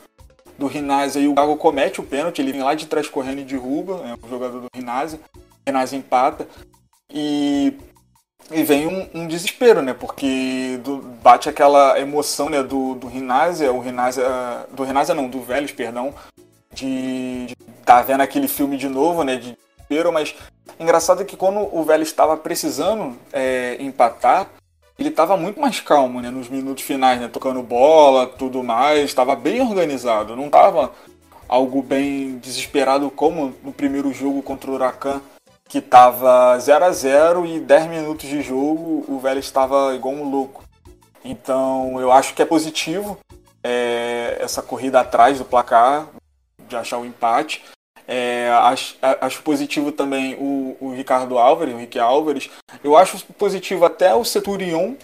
do Rinazzi e o Gago comete o pênalti, ele vem lá de trás correndo e derruba, é o jogador do Rinazzi, Rinazzi empata. E e vem um, um, desespero, né? Porque do, bate aquela emoção né, do, do Rinásia, o Rinásia. Do Rinásia não, do Vélez, perdão. De, de tá vendo aquele filme de novo, né? De desespero, mas engraçado é que quando o Vélez estava precisando é, empatar, ele estava muito mais calmo, né? Nos minutos finais, né? Tocando bola, tudo mais, estava bem organizado, não estava algo bem desesperado como no primeiro jogo contra o Huracan que tava 0 a 0 e 10 minutos de jogo o Vélez estava igual um louco. Então eu acho que é positivo é, essa corrida atrás do placar, de achar o empate. É, acho, acho, positivo também o, o, Ricardo Álvares, o Rick Álvares. Eu acho positivo até o Seturion,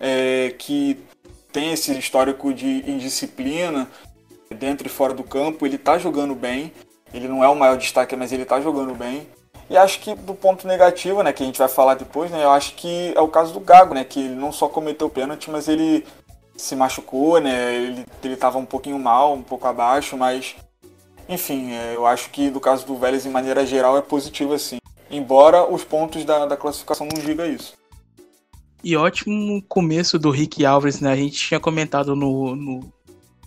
é, que tem esse histórico de indisciplina dentro e fora do campo. Ele está jogando bem. Ele não é o maior destaque, mas ele está jogando bem. E acho que do ponto negativo, né, que a gente vai falar depois, né, eu acho que é o caso do Gago, né, que ele não só cometeu pênalti, mas ele se machucou, né, ele, ele tava um pouquinho mal, um pouco abaixo, mas enfim, é, eu acho que do caso do Vélez, em maneira geral, é positivo assim. Embora os pontos da, da classificação não digam isso. E ótimo começo do Rick Alves, né? A gente tinha comentado no, no,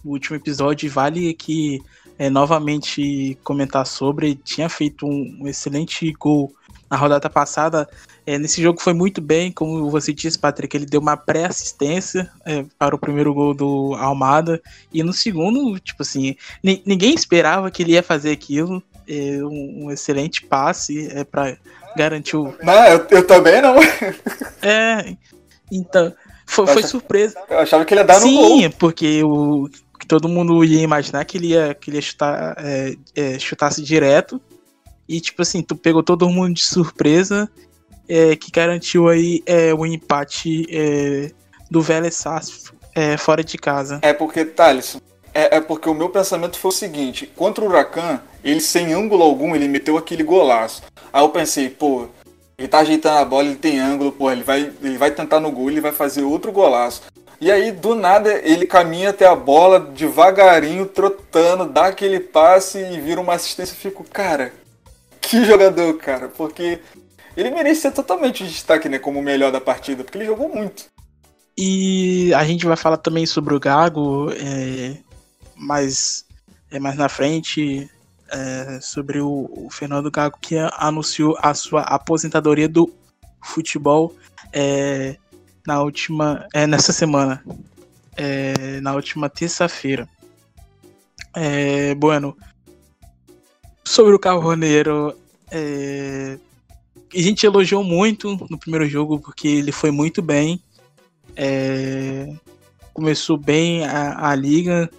no último episódio, vale que é, novamente comentar sobre. Tinha feito um, um excelente gol na rodada passada. É, nesse jogo foi muito bem, como você disse, Patrick, ele deu uma pré-assistência é, para o primeiro gol do Almada. E no segundo, tipo assim, ninguém esperava que ele ia fazer aquilo. É, um, um, excelente passe é, para garantir o. Não, eu, eu também não. é, então. Foi, foi surpresa. Eu achava que ele ia dar Sim, no gol. Sim, porque o, que todo mundo ia imaginar que ele ia, que ele ia chutar, é, é, chutasse direto. E, tipo assim, tu pegou todo mundo de surpresa, é, que garantiu aí é, o empate é, do Vélez é, fora de casa. É porque, Thales, é, é, porque o meu pensamento foi o seguinte: contra o Huracan, ele sem ângulo algum, ele meteu aquele golaço. Aí eu pensei, pô, ele tá ajeitando a bola, ele tem ângulo, pô, ele vai, ele vai tentar no gol, ele vai fazer outro golaço. E aí, do nada, ele caminha até a bola devagarinho, trotando, dá aquele passe e vira uma assistência. Eu fico, cara, que jogador, cara, porque ele merecia totalmente o destaque, né, como o melhor da partida, porque ele jogou muito. E a gente vai falar também sobre o Gago, é, mais, é, mais na frente, é, sobre o, o, Fernando Gago, que anunciou a sua aposentadoria do futebol. É, na última. É, nessa semana. É, na última terça-feira. É, bueno. Sobre o Carroneiro. É, a gente elogiou muito no primeiro jogo, porque ele foi muito bem. É, começou bem a, a liga,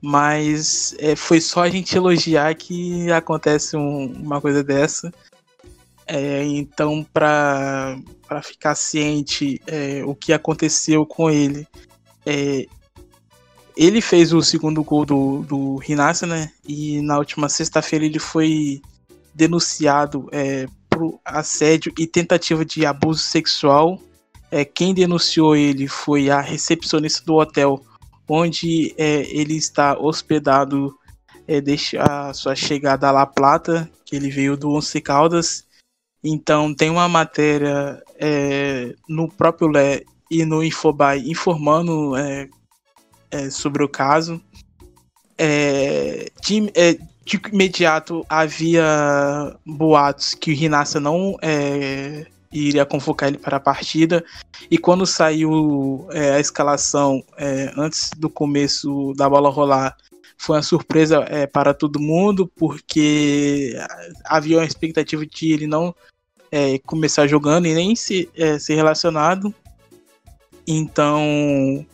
mas é, foi só a gente elogiar que acontece um, uma coisa dessa. É, então, para ficar ciente é, o que aconteceu com ele, é, ele fez o segundo gol do, do Rinassa, né? E na última sexta-feira ele foi denunciado por assédio e tentativa de abuso sexual. É, quem denunciou ele foi a recepcionista do hotel onde é, ele está hospedado é, desde a sua chegada a La Plata, que ele veio do Once Caldas, então tem uma matéria é, no próprio Lé e no Infobai informando é, é, sobre o caso. É, de, é, imediato havia boatos que o Rinassa não é, iria convocar ele para a partida. E quando saiu a escalação antes do começo da bola rolar, foi uma surpresa para todo mundo, porque havia uma expectativa de ele não é, começar jogando e nem se, é, ser relacionado. Então,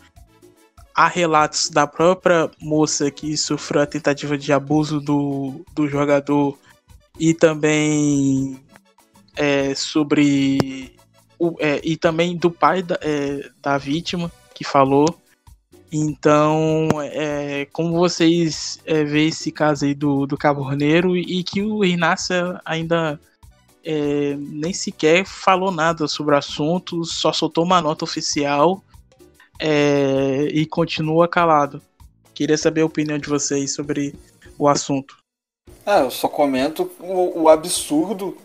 há relatos da própria moça que sofreu a tentativa de abuso do, do jogador e também é, sobre o, é, e também do pai da, é, da vítima que falou. Então, é, como vocês é, veem esse caso aí do, do Cabo Horneiro e que o Inácio ainda é, nem sequer falou nada sobre o assunto, só soltou uma nota oficial é, e continua calado. Queria saber a opinião de vocês sobre o assunto. É, eu só comento o, o absurdo,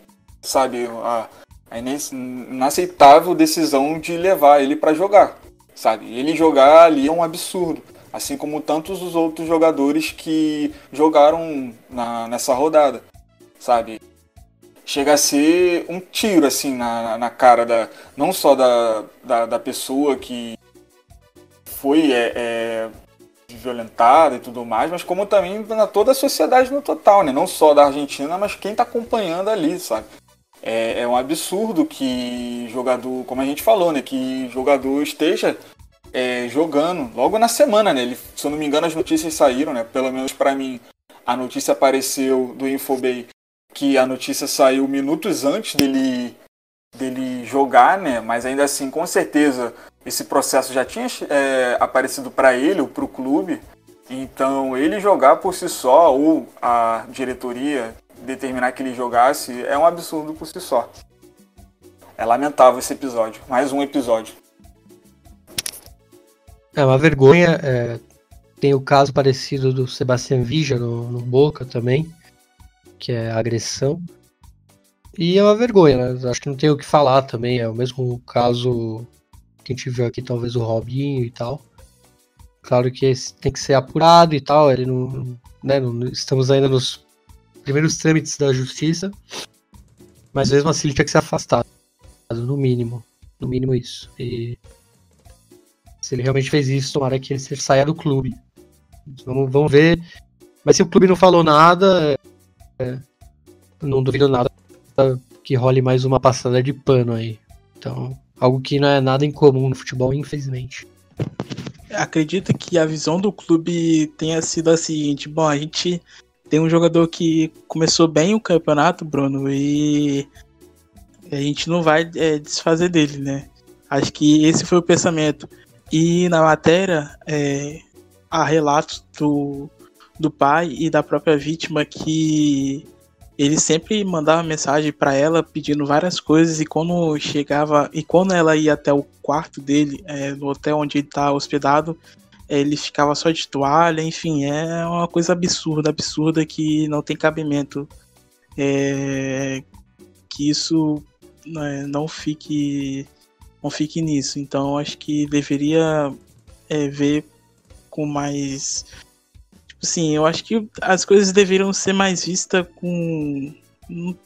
sabe, a, a inaceitável decisão de levar ele para jogar, sabe? Ele jogar ali é um absurdo, assim como tantos os outros jogadores que jogaram na, nessa rodada, sabe? chega a ser um tiro assim na, na cara da não só da, da, da pessoa que foi é, é, violentada e tudo mais, mas como também na toda a sociedade no total, né? Não só da Argentina, mas quem está acompanhando ali, sabe? É, é, um absurdo que jogador, como a gente falou, né? Que jogador esteja é, jogando logo na semana, né? Ele, se eu não me engano, as notícias saíram, né? Pelo menos para mim, a notícia apareceu do Infobay que a notícia saiu minutos antes dele, dele jogar, né? Mas ainda assim, com certeza, esse processo já tinha é, aparecido para ele ou para o clube. Então, ele jogar por si só, ou a diretoria determinar que ele jogasse é um absurdo por si só. É lamentável esse episódio. Mais um episódio. É uma vergonha. É, tem o caso parecido do Sebastian Vija no, no Boca também, que é agressão. E é uma vergonha, né? Acho que não tem o que falar também. É o mesmo caso que a gente viu aqui, talvez o Robinho e tal. Claro que tem que ser apurado e tal. Ele não, né, não, estamos ainda nos primeiros trâmites da justiça. Mas mesmo assim ele tinha que ser afastado, no mínimo. No mínimo isso. E se ele realmente fez isso, tomara que ele saia do clube. Vamos, vamos ver. Mas se o clube não falou nada, é, não duvido nada que role mais uma passada de pano aí. Então, algo que não é nada incomum no futebol, infelizmente. Acredito que a visão do clube tenha sido a seguinte: bom, a gente tem um jogador que começou bem o campeonato, Bruno, e a gente não vai é, desfazer dele, né? Acho que esse foi o pensamento. E na matéria, é, há relatos do, do pai e da própria vítima que ele sempre mandava mensagem para ela pedindo várias coisas e quando chegava e quando ela ia até o quarto dele, é, no hotel onde ele está hospedado, é, ele ficava só de toalha, enfim, é uma coisa absurda, absurda que não tem cabimento. É, que isso né, não fique não fique nisso. Então acho que deveria é, ver com mais Sim, eu acho que as coisas deveriam ser mais vistas com.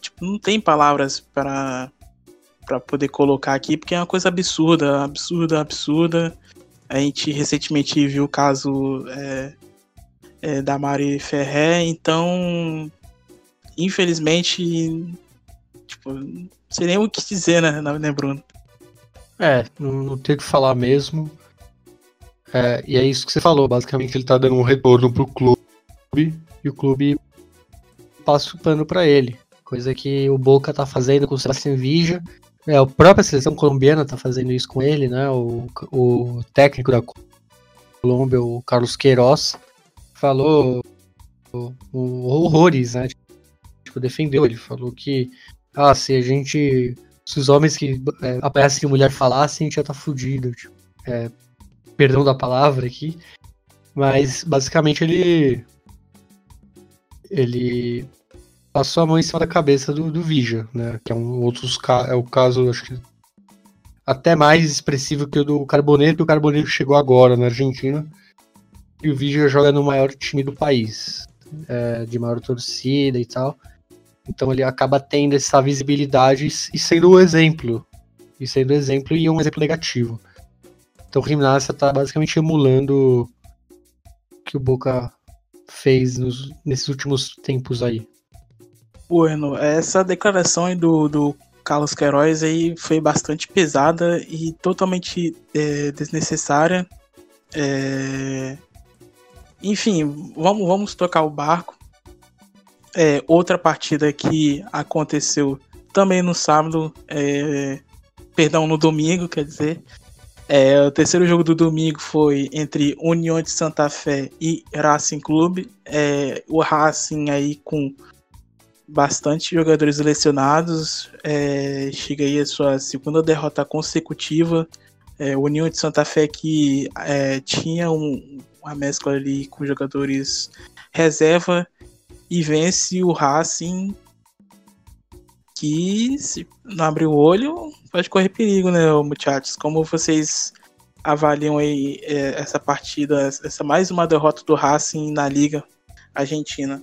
Tipo, não tem palavras para para poder colocar aqui, porque é uma coisa absurda, absurda, absurda. A gente recentemente viu o caso é, é, da Mari Ferré, então, infelizmente, tipo, não sei nem o que dizer, né, né Bruno? É, não, não tem o que falar mesmo. É, e é isso que você falou, basicamente ele tá dando um retorno pro clube e o clube passa o pano para ele. Coisa que o Boca tá fazendo com o Sebastião Vija. É, a própria seleção colombiana tá fazendo isso com ele, né? O, o técnico da Colômbia, o Carlos Queiroz, falou o, o, horrores, né? Tipo, defendeu. Ele falou que, ah, se a gente. Se os homens que é, aparecem mulher falassem, a gente já tá fudido. Tipo, é, perdão da palavra aqui, mas basicamente ele ele passou a mão em cima da cabeça do, do Vija, né? Que é um outros é o caso acho que até mais expressivo que o do Carboneiro, que o Carboneiro chegou agora na Argentina e o Vija joga no maior time do país, é, de maior torcida e tal. Então ele acaba tendo essa visibilidade e sendo o exemplo. E sendo exemplo e um exemplo negativo. Então o Gimnasia tá basicamente emulando o que o Boca fez nos, nesses últimos tempos aí. Bueno, essa declaração aí do, do Carlos Queiroz aí foi bastante pesada e totalmente é, desnecessária. É... Enfim, vamos, vamos tocar o barco. É, outra partida que aconteceu também no sábado, é... perdão, no domingo, quer dizer, é, o terceiro jogo do domingo foi entre União de Santa Fé e Racing Clube. É, o Racing aí com bastante jogadores selecionados. É, chega aí a sua segunda derrota consecutiva. É, União de Santa Fé que é, tinha um, uma mescla ali com jogadores reserva e vence o Racing que se não abrir o olho pode correr perigo, né, muchachos? Como vocês avaliam aí é, essa partida, essa mais uma derrota do Racing na Liga Argentina?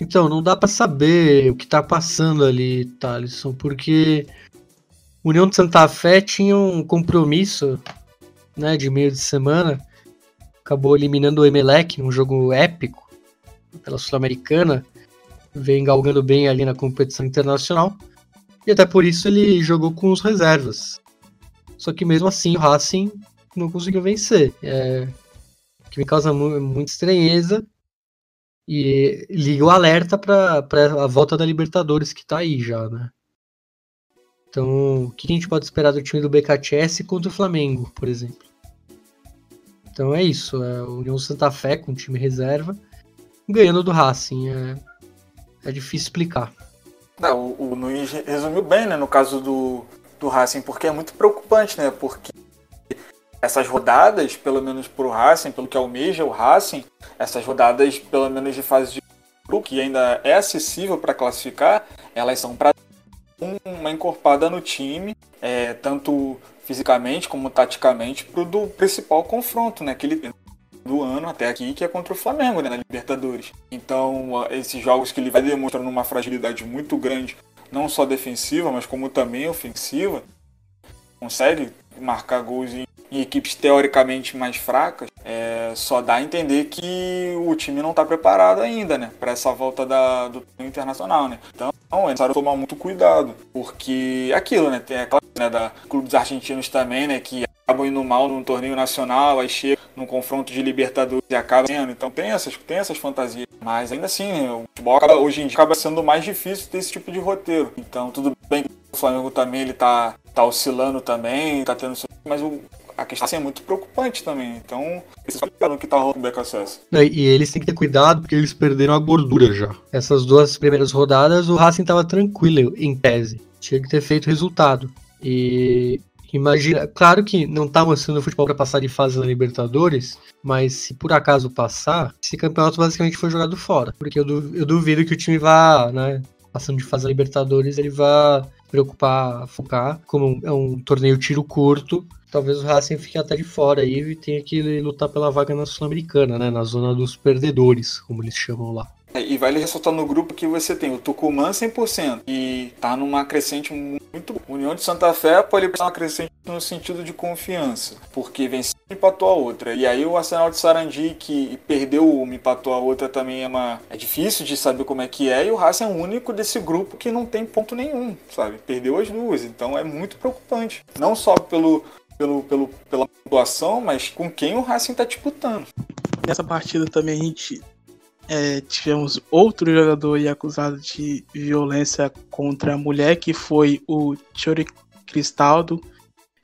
Então, não dá para saber o que tá passando ali, Thalisson, porque União de Santa Fé tinha um compromisso né, de meio de semana, acabou eliminando o Emelec num jogo épico pela Sul-Americana, vem galgando bem ali na competição internacional. E até por isso ele jogou com os reservas. Só que mesmo assim o Racing não conseguiu vencer. É, que me causa muita estranheza. E liga o alerta para a volta da Libertadores que tá aí já, né? Então, o que a gente pode esperar do time do BKTS contra o Flamengo, por exemplo? Então é isso. É União Santa Fé com time reserva ganhando do Racing. É, é difícil explicar. Não, o, o Nunes resumiu bem, né, no caso do, do Racing, porque é muito preocupante, né? Porque essas rodadas, pelo menos para o Racing, pelo que almeja o Racing, essas rodadas, pelo menos de fase de grupo, que ainda é acessível para classificar, elas são para uma encorpada no time, é, tanto fisicamente como taticamente, para o principal confronto, né? Que ele do ano até aqui, que é contra o Flamengo, né, na Libertadores. Então, esses jogos que ele vai demonstrando uma fragilidade muito grande, não só defensiva, mas como também ofensiva, consegue marcar gols em, em equipes teoricamente mais fracas, é, só dá a entender que o time não está preparado ainda, né, para essa volta da, do internacional, né. Então, é necessário tomar muito cuidado, porque é aquilo, né, tem aquela né, da clubes argentinos também, né, que acabam indo mal num torneio nacional, aí chega num confronto de Libertadores e acaba sendo. Então tem essas, tem essas fantasias. Mas ainda assim, o futebol acaba, hoje em dia acaba sendo mais difícil ter esse tipo de roteiro. Então tudo bem que o Flamengo também ele tá, tá oscilando também, tá tendo mas o, a questão assim, é muito preocupante também. Então, eles no que tá rolando o BKSS. E eles têm que ter cuidado porque eles perderam a gordura já. Essas duas primeiras rodadas, o Racing tava tranquilo em tese. Tinha que ter feito resultado. E Imagina, claro que não tá mostrando o futebol para passar de fase na Libertadores, mas se por acaso passar, esse campeonato basicamente foi jogado fora. Porque eu, duvido, eu duvido que o time vá, né, passando de fase na Libertadores, ele vá preocupar, focar. Como é um torneio tiro curto, talvez o Racing fique até de fora aí e tenha que lutar pela vaga na Sul-Americana, né, na zona dos perdedores, como eles chamam lá. É, e vale ressaltar no grupo que você tem o Tucumã 100% e tá numa crescente muito União de Santa Fé pode ser uma crescente no sentido de confiança, porque venceu e empatou a outra. E aí o Arsenal de Sarandi que perdeu uma e empatou a outra também é uma é difícil de saber como é que é e o Racing é o único desse grupo que não tem ponto nenhum, sabe? Perdeu as duas, então é muito preocupante. Não só pelo pelo, pelo, pela pontuação, mas com quem o Racing está disputando. Nessa partida também a gente é, tivemos outro jogador acusado de violência contra a mulher, que foi o Chori Cristaldo,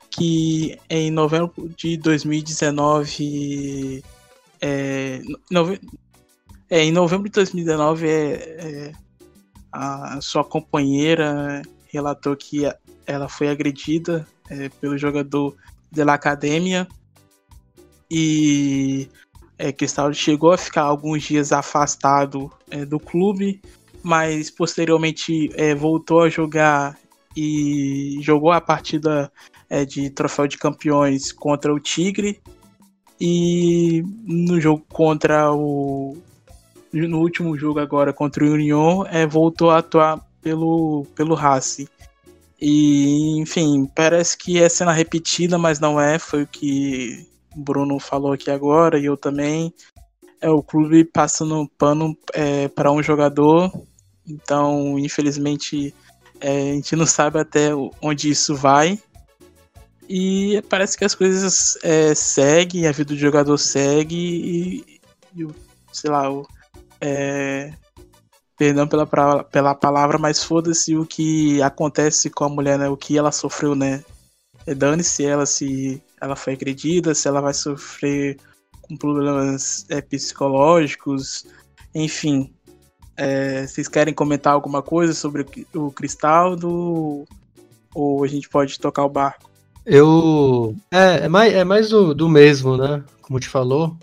que em novembro de 2019. É, nove, é, em novembro de 2019, é, é, a sua companheira relatou que ela foi agredida é, pelo jogador da academia e é, Cristaldo chegou a ficar alguns dias afastado é, do clube, mas posteriormente é, voltou a jogar e jogou a partida é, de troféu de campeões contra o Tigre e no jogo contra o no último jogo agora contra o Union é, voltou a atuar pelo pelo Racing. E enfim parece que é cena repetida mas não é foi o que Bruno falou aqui agora e eu também, é o clube passando pano é, para um jogador. Então, infelizmente, é, a gente não sabe até onde isso vai. E parece que as coisas é, seguem, a vida do jogador segue e, e sei lá, o, é, perdão pela, pela palavra, mas foda-se o que acontece com a mulher, né? O que ela sofreu, né? É, dane-se ela se ela foi agredida, se ela vai sofrer com problemas é, psicológicos, enfim. É, vocês querem comentar alguma coisa sobre o Cristaldo? Ou a gente pode tocar o barco? Eu. É, é mais, é mais do, do mesmo, né? Como te falou.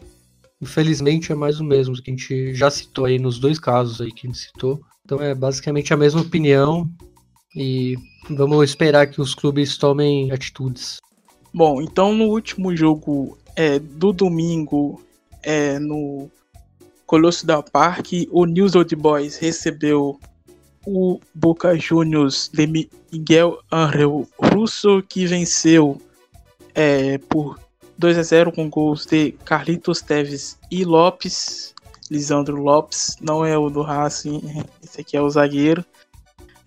Infelizmente é mais o mesmo que a gente já citou aí nos dois casos aí que a gente citou. Então é basicamente a mesma opinião. E vamos esperar que os clubes tomem atitudes. Bom, então no último jogo é, do domingo, é, no Colosso da Parque, o News Old Boys recebeu o Boca Juniors de Miguel Angel Russo, que venceu é, por 2 a 0 com gols de Carlitos Teves e Lopes. Lisandro Lopes, não é o do Racing, esse aqui é o zagueiro.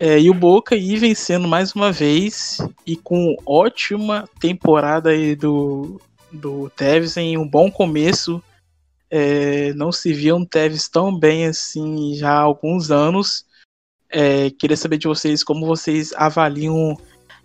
É, e o Boca ir vencendo mais uma vez e com ótima temporada aí do, do Tevez em um bom começo. É, não se via um Tevez tão bem assim já há alguns anos. É, queria saber de vocês como vocês avaliam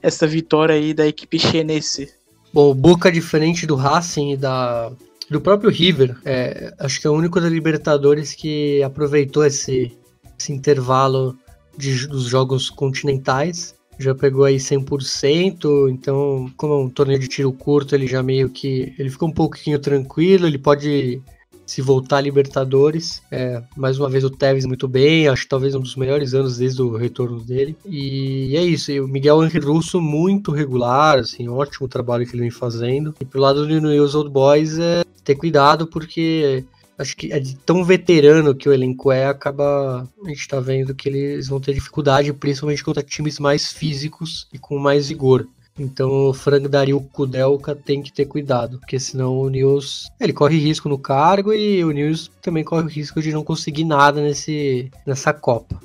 essa vitória aí da equipe chinesa. Bom, o Boca diferente do Racing e da, do próprio River, é, acho que é o único da Libertadores que aproveitou esse, esse intervalo de, dos jogos continentais. Já pegou aí 100%, então, como é um torneio de tiro curto, ele já meio que. Ele fica um pouquinho tranquilo, ele pode se voltar a Libertadores. É, mais uma vez o Tevez muito bem, acho que talvez um dos melhores anos desde o retorno dele. E é isso, e o Miguel Henrique Russo muito regular, assim, ótimo trabalho que ele vem fazendo. E pro lado do New York Old Boys é ter cuidado porque acho que é de tão veterano que o elenco é, acaba a gente tá vendo que eles vão ter dificuldade, principalmente contra times mais físicos e com mais vigor. Então o Frank Dario Kudelka tem que ter cuidado, porque senão o News ele corre risco no cargo e o News também corre o risco de não conseguir nada nesse, nessa Copa.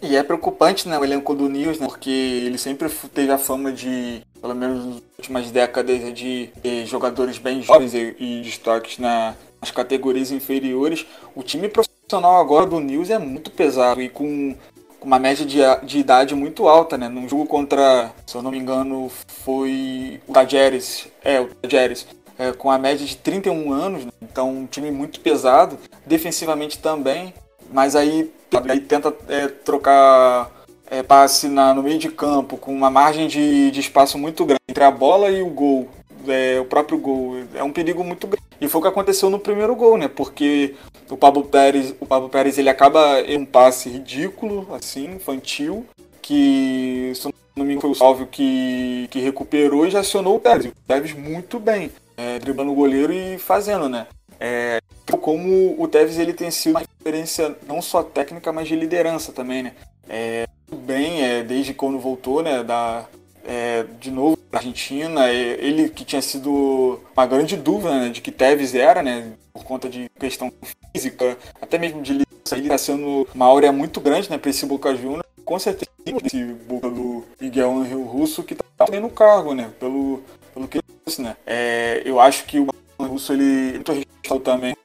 E é preocupante, né, o elenco do News, né, porque ele sempre teve a fama de, pelo menos nas últimas décadas, de, de jogadores bem jovens e, e destaques na, nas categorias inferiores. O time profissional agora do News é muito pesado e com, com uma média de, de, idade muito alta, né? Num jogo contra, se eu não me engano, foi o Tajeres, é, o Tajeres, é, com a média de 31 anos, né? então um time muito pesado, defensivamente também, mas aí, aí tenta é, trocar é, passe na, no meio de campo com uma margem de, de espaço muito grande entre a bola e o gol é, o próprio gol. É um perigo muito grande. E foi o que aconteceu no primeiro gol, né? Porque o Pablo Pérez, o Pablo Pérez ele acaba em um passe ridículo, assim, infantil, que se não me foi o Salvio que, que recuperou e já acionou o Pérez. O Tevez muito bem, é, driblando o goleiro e fazendo, né? É, como o Tevez ele tem sido uma experiência não só técnica, mas de liderança também, né? É, bem, é, desde quando voltou, né, da, é, de novo na Argentina, ele que tinha sido uma grande dúvida né, de que Tevez era, né, por conta de questão física, até mesmo de liderança, ele está sendo uma áurea muito grande né, para esse Boca Juniors, com certeza esse Boca do Miguel Angel Russo que está no cargo, né, pelo, pelo que ele disse, né. É, eu acho que o Russo ele é respeitado também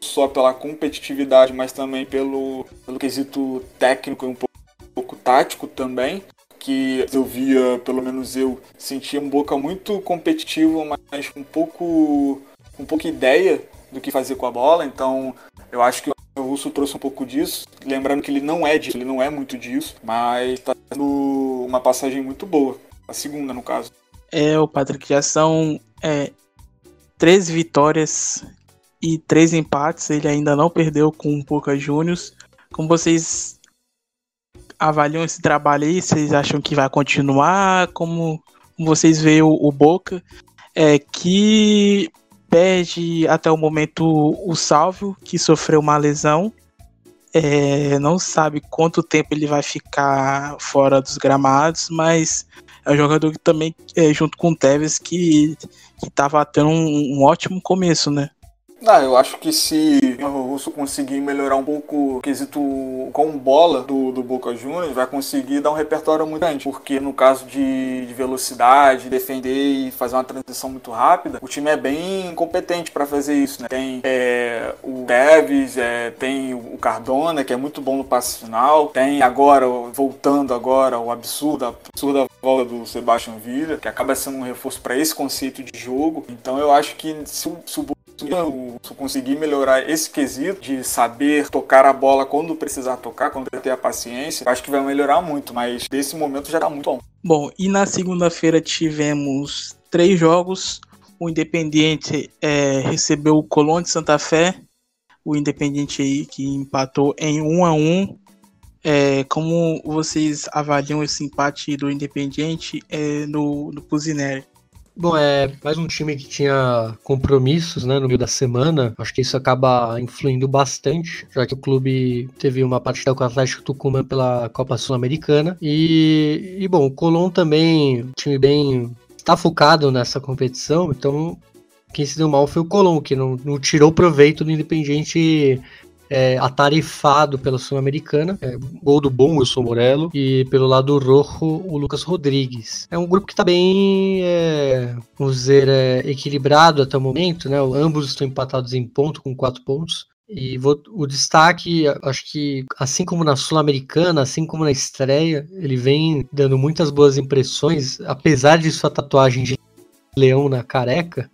só pela competitividade, mas também pelo, pelo quesito técnico e um pouco, um pouco tático também que eu via, pelo menos eu, sentia um Boca muito competitivo, mas um pouco, um pouco ideia do que fazer com a bola. Então, eu acho que o Russo trouxe um pouco disso. Lembrando que ele não é disso, ele não é muito disso, mas está sendo uma passagem muito boa. A segunda, no caso. É, o Patrick, já são é, três vitórias e três empates. Ele ainda não perdeu com o Boca Juniors. Como vocês avaliam esse trabalho aí? Vocês acham que vai continuar? Como, vocês veem o, o Boca? É, que perde até o momento o Salvio, que sofreu uma lesão. É, não sabe quanto tempo ele vai ficar fora dos gramados, mas é um jogador que também, é, junto com o Tevez, que estava tendo um, um ótimo começo, né? Ah, eu acho que se o Russo conseguir melhorar um pouco o quesito com bola do, do Boca Juniors, vai conseguir dar um repertório muito grande. Porque no caso de, de velocidade, defender e fazer uma transição muito rápida, o time é bem competente para fazer isso. Né? Tem é, o Deves, é, tem o Cardona, que é muito bom no passe final. Tem agora, voltando agora, o absurdo, a absurda volta do Sebastian Villa, que acaba sendo um reforço para esse conceito de jogo. Então eu acho que se, se o se conseguir melhorar esse quesito de saber tocar a bola quando precisar tocar, quando ter a paciência, acho que vai melhorar muito, mas desse momento já tá muito bom. Bom, e na segunda-feira tivemos três jogos. O Independiente é, recebeu o Colón de Santa Fé, o Independiente aí que empatou em 1 a 1 é, como vocês avaliam esse empate do Independiente é, no, no Pusineri? Bom, é mais um time que tinha compromissos né, no meio da semana. Acho que isso acaba influindo bastante, já que o clube teve uma partida com o Atlético Tucumã pela Copa Sul-Americana. E, e, bom, o Colón também, time bem. está focado nessa competição, então quem se deu mal foi o Colón, que não, não tirou proveito do Independiente é, atarefado pela Sul-Americana. É, gol do bom Wilson Morello. E pelo lado rojo, o Lucas Rodrigues. É um grupo que está bem, é, vamos dizer, é, equilibrado até o momento. Né? Ambos estão empatados em ponto, com quatro pontos. E vou, o destaque, acho que assim como na Sul-Americana, assim como na estreia, ele vem dando muitas boas impressões, apesar de sua tatuagem de leão na careca.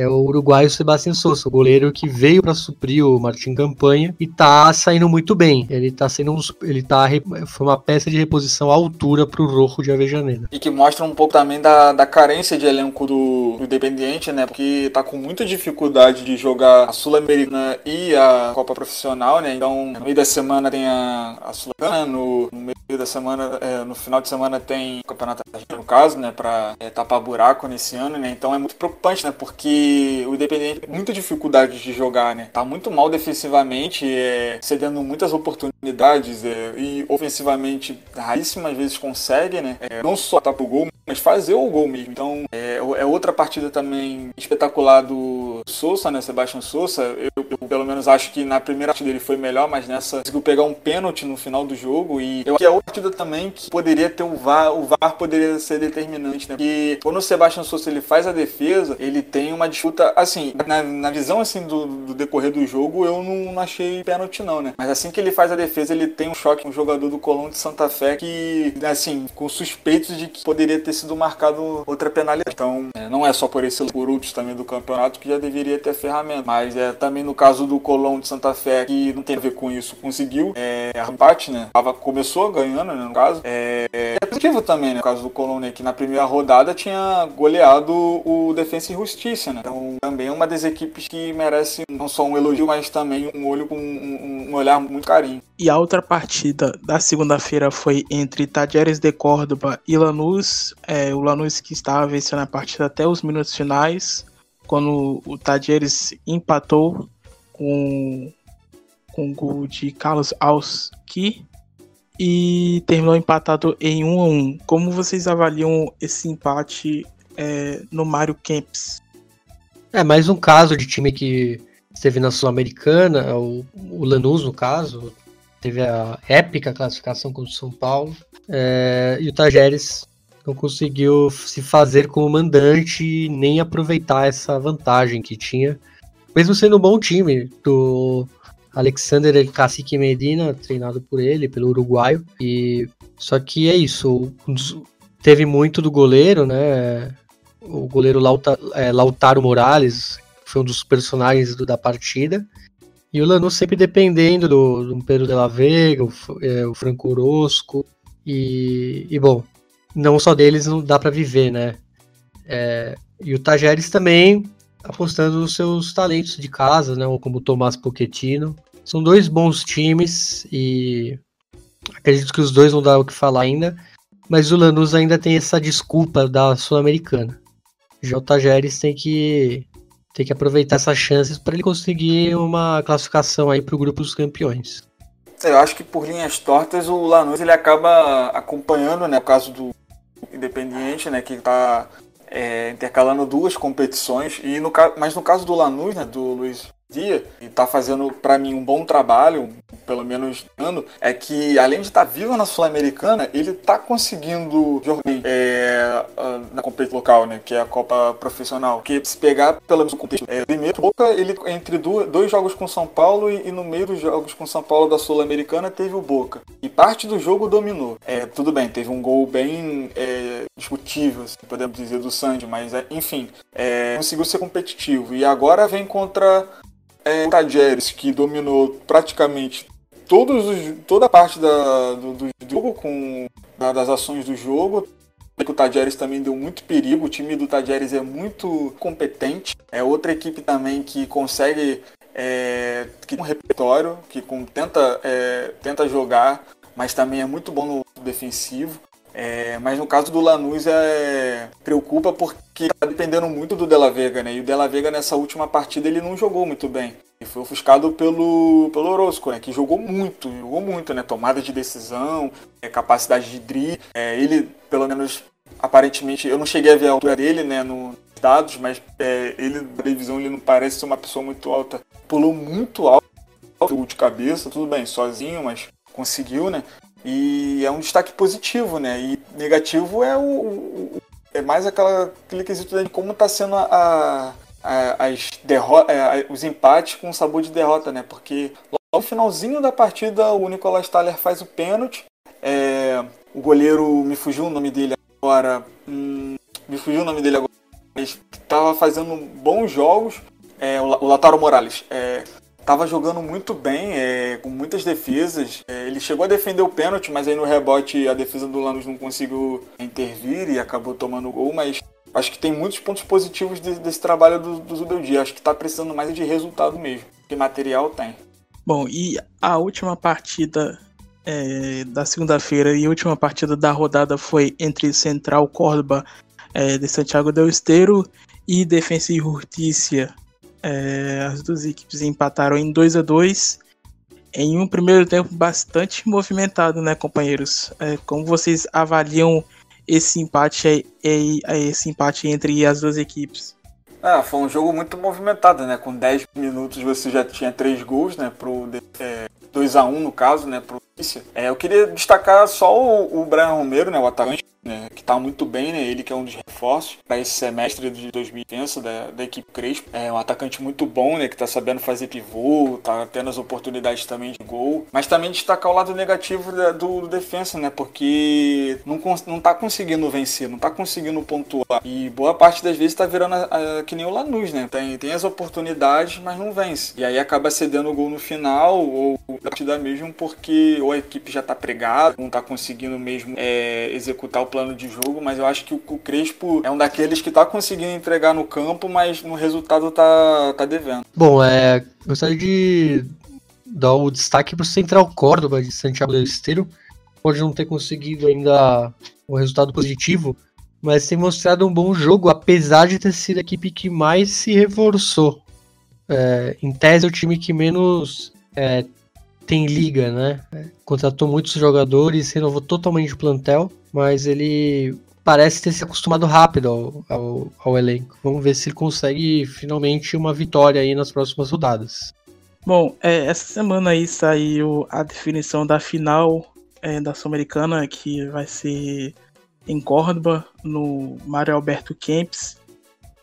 É o uruguaio Sebastião Souza, o goleiro que veio para suprir o Martin Campanha e tá saindo muito bem. Ele tá sendo um, ele tá foi uma peça de reposição à altura pro Rojo de Avejaneda. E que mostra um pouco também da, da carência de elenco do, do Independiente, né? Porque tá com muita dificuldade de jogar a Sul-Americana e a Copa Profissional, né? Então, no meio da semana tem a, a Sul-Americana, no, no, meio da semana, é, no final de semana tem o Campeonato no caso, né? Pra é, tapar buraco nesse ano, né? Então é muito preocupante, né? Porque o Independente tem muita dificuldade de jogar, né? Tá muito mal defensivamente, é, cedendo muitas oportunidades é, e ofensivamente raríssimas vezes consegue, né? É, não só tá pro gol, mas fazer o gol mesmo. Então é, é outra partida também espetacular do Sousa, né? Sebastião Sousa. Eu, eu, pelo menos acho que na primeira partida ele foi melhor, mas nessa conseguiu pegar um pênalti no final do jogo e eu acho que é outra partida também que poderia ter o VAR, o VAR poderia ser determinante, né? Porque quando o Sebastião Sousa ele faz a defesa, ele tem uma disputa assim, na, na visão assim do, do, decorrer do jogo, eu não, não achei pênalti não, né? Mas assim que ele faz a defesa, ele tem um choque com um jogador do Colón de Santa Fé que assim, com suspeitos de que poderia ter sido marcado outra penalidade. Então, é, não é só por esse por últimos também do campeonato que já deveria ter ferramenta. Mas é também no caso do Colón de Santa Fé, que não tem a ver com isso, conseguiu é, empate, né? Tava, começou ganhando, né, no caso. É, é positivo também, né? No caso do Colón, né, que na primeira rodada tinha goleado o Defensa e Justiça, né? Então, também é uma das equipes que merece não só um elogio, mas também um olho com um, um olhar muito carinho. E a outra partida da segunda-feira foi entre Tajeres de Córdoba e Lanús. É, o Lanús que estava vencendo a partida até os minutos finais, quando o Tajeres empatou com, com o gol de Carlos Alski e terminou empatado em 1 a 1. Como vocês avaliam esse empate é, no Mário Kempis? É mais um caso de time que esteve na Sul-Americana, o, o Lanús no caso, teve a épica classificação contra o São Paulo. É, e o Tajeres não conseguiu se fazer como mandante e nem aproveitar essa vantagem que tinha. Mesmo sendo um bom time do Alexander Cacique Medina, treinado por ele, pelo uruguaio. E só que é isso, teve muito do goleiro, né? O goleiro Lauta, é, Lautaro Morales foi um dos personagens do, da partida. E o Lanús sempre dependendo do, do Pedro de la Vega, o, é, o Franco Orosco. E, e, bom, não só deles não dá para viver, né? É, e o Tajeres também apostando nos seus talentos de casa, né? Como o Tomás Pochettino. São dois bons times e acredito que os dois vão dar o que falar ainda. Mas o Lanús ainda tem essa desculpa da Sul-Americana. Já o Tajeres tem que tem que aproveitar essas chances para ele conseguir uma classificação aí para o grupo dos campeões. Eu acho que por linhas tortas o Lanús ele acaba acompanhando, né, o caso do Independiente, né, que está é, intercalando duas competições e no mas no caso do Lanús, né, do Luiz dia e tá fazendo para mim um bom trabalho, pelo menos ano, é que além de estar tá vivo na Sul-Americana, ele tá conseguindo jogar é, na competição local, né, que é a Copa Profissional. Que se pegar pelo menos contexto, é, primeiro Boca ele entre dois jogos com São Paulo e, e, no meio dos jogos com São Paulo da Sul-Americana teve o Boca e parte do jogo dominou. É, tudo bem, teve um gol bem é, discutível, assim, podemos dizer do Sandy, mas é, enfim, é, conseguiu ser competitivo e agora vem contra é, o Tajeres, que dominou praticamente todos os, toda a parte da, do, do jogo, com, da, das ações do jogo. O Tajeres também deu muito perigo, o time do Tajeres é muito competente. É outra equipe também que consegue é, que um repertório, que com, tenta, é, tenta jogar, mas também é muito bom no defensivo. É, mas no caso do Lanús é, preocupa porque está dependendo muito do Della Vega, né? E o Della Vega nessa última partida ele não jogou muito bem. E foi ofuscado pelo, pelo Orozco, né? Que jogou muito, jogou muito, né? Tomada de decisão, é, capacidade de drible. É, ele, pelo menos, aparentemente, eu não cheguei a ver a altura dele, né? No dados, mas é, ele, na televisão, ele não parece ser uma pessoa muito alta. Pulou muito alto, de cabeça, tudo bem, sozinho, mas conseguiu, né? E é um destaque positivo, né? E negativo é o, o é mais aquela, aquele quesito de como está sendo a, a, as é, os empates com sabor de derrota, né? Porque no finalzinho da partida o Nicolas Thaler faz o pênalti. É, o goleiro me fugiu o nome dele agora. Hum, me fugiu o nome dele agora. estava fazendo bons jogos. É, o Lataro Morales estava jogando muito bem, é, com muitas defesas. É, ele chegou a defender o pênalti, mas aí no rebote a defesa do Lanús não conseguiu intervir e acabou tomando gol. Mas acho que tem muitos pontos positivos desse, desse trabalho do, do. Acho que está precisando mais de resultado mesmo, que material tem. Bom, e a última partida é, da segunda-feira e a última partida da rodada foi entre Central Córdoba é, de Santiago del Esteiro e Defensa e Justiça é, as duas equipes empataram em 2 a 2 em um primeiro tempo bastante movimentado, né, companheiros? É, como vocês avaliam esse empate, esse empate entre as duas equipes? Ah, foi um jogo muito movimentado, né? Com 10 minutos você já tinha 3 gols, né? Pro, é, 2 a 1 no caso, né? Pro é, eu queria destacar só o, o Brian Romero, né? O atacante né, que está muito bem, né? Ele que é um dos reforços para esse semestre de 2015 da, da equipe Crespo. É um atacante muito bom, né? Que está sabendo fazer pivô, tá tendo as oportunidades também de gol. Mas também destacar o lado negativo da, do, do, defensa, né? Porque não, não tá conseguindo vencer, não tá conseguindo pontuar. E boa parte das vezes tá virando a, a, que nem o Lanús, né? Tem, tem as oportunidades, mas não vence. E aí acaba cedendo o gol no final, ou partida mesmo, porque ou a equipe já tá pregada, não tá conseguindo mesmo é, executar o plano de jogo, mas eu acho que o, o Crespo é um daqueles que tá conseguindo entregar no campo, mas no resultado tá, tá devendo. Bom, é, gostaria de dar o destaque pro Central Córdoba de Santiago del Esteiro. Pode não ter conseguido ainda um resultado positivo, mas tem mostrado um bom jogo, apesar de ter sido a equipe que mais se reforçou. É, em tese, é o time que menos é, tem liga, né? Contratou muitos jogadores, renovou totalmente o plantel, mas ele parece ter se acostumado rápido ao, ao, ao, elenco. Vamos ver se ele consegue finalmente uma vitória aí nas próximas rodadas. Bom, é, essa semana aí saiu a definição da final é, da Sul-Americana, que vai ser em Córdoba, no Mário Alberto Camps.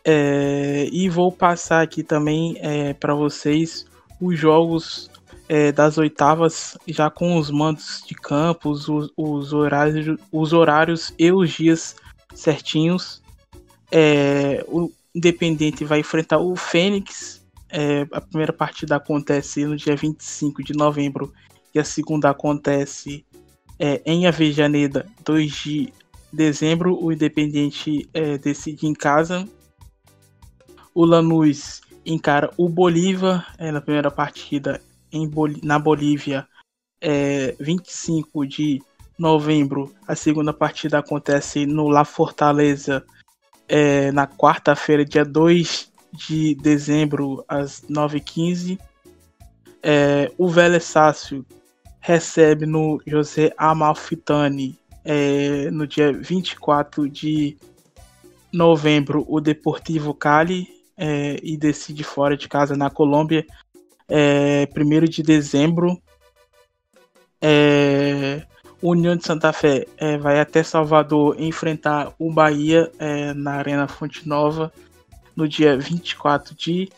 É, e vou passar aqui também é, para vocês os jogos é, das oitavas, já com os mandos de campos, os, os, horários, os horários e os dias certinhos. É, o Independente vai enfrentar o Fênix. É, a primeira partida acontece no dia 25 de novembro e a segunda acontece é, em Avejaneda, 2 de dezembro. O Independente é, decide em casa. O Lanús encara o Bolívar é, na primeira partida em na Bolívia, é, 25 de novembro. A segunda partida acontece no La Fortaleza, é, na quarta-feira, dia 2 de dezembro, às 9h15. É, o Vélez Sácio recebe no José Amalfitani é, no dia 24 de novembro o Deportivo Cali é, e decide fora de casa na Colômbia é, 1 de dezembro. É, União de Santa Fé é, vai até Salvador enfrentar o Bahia é, na Arena Fonte Nova no dia 24 de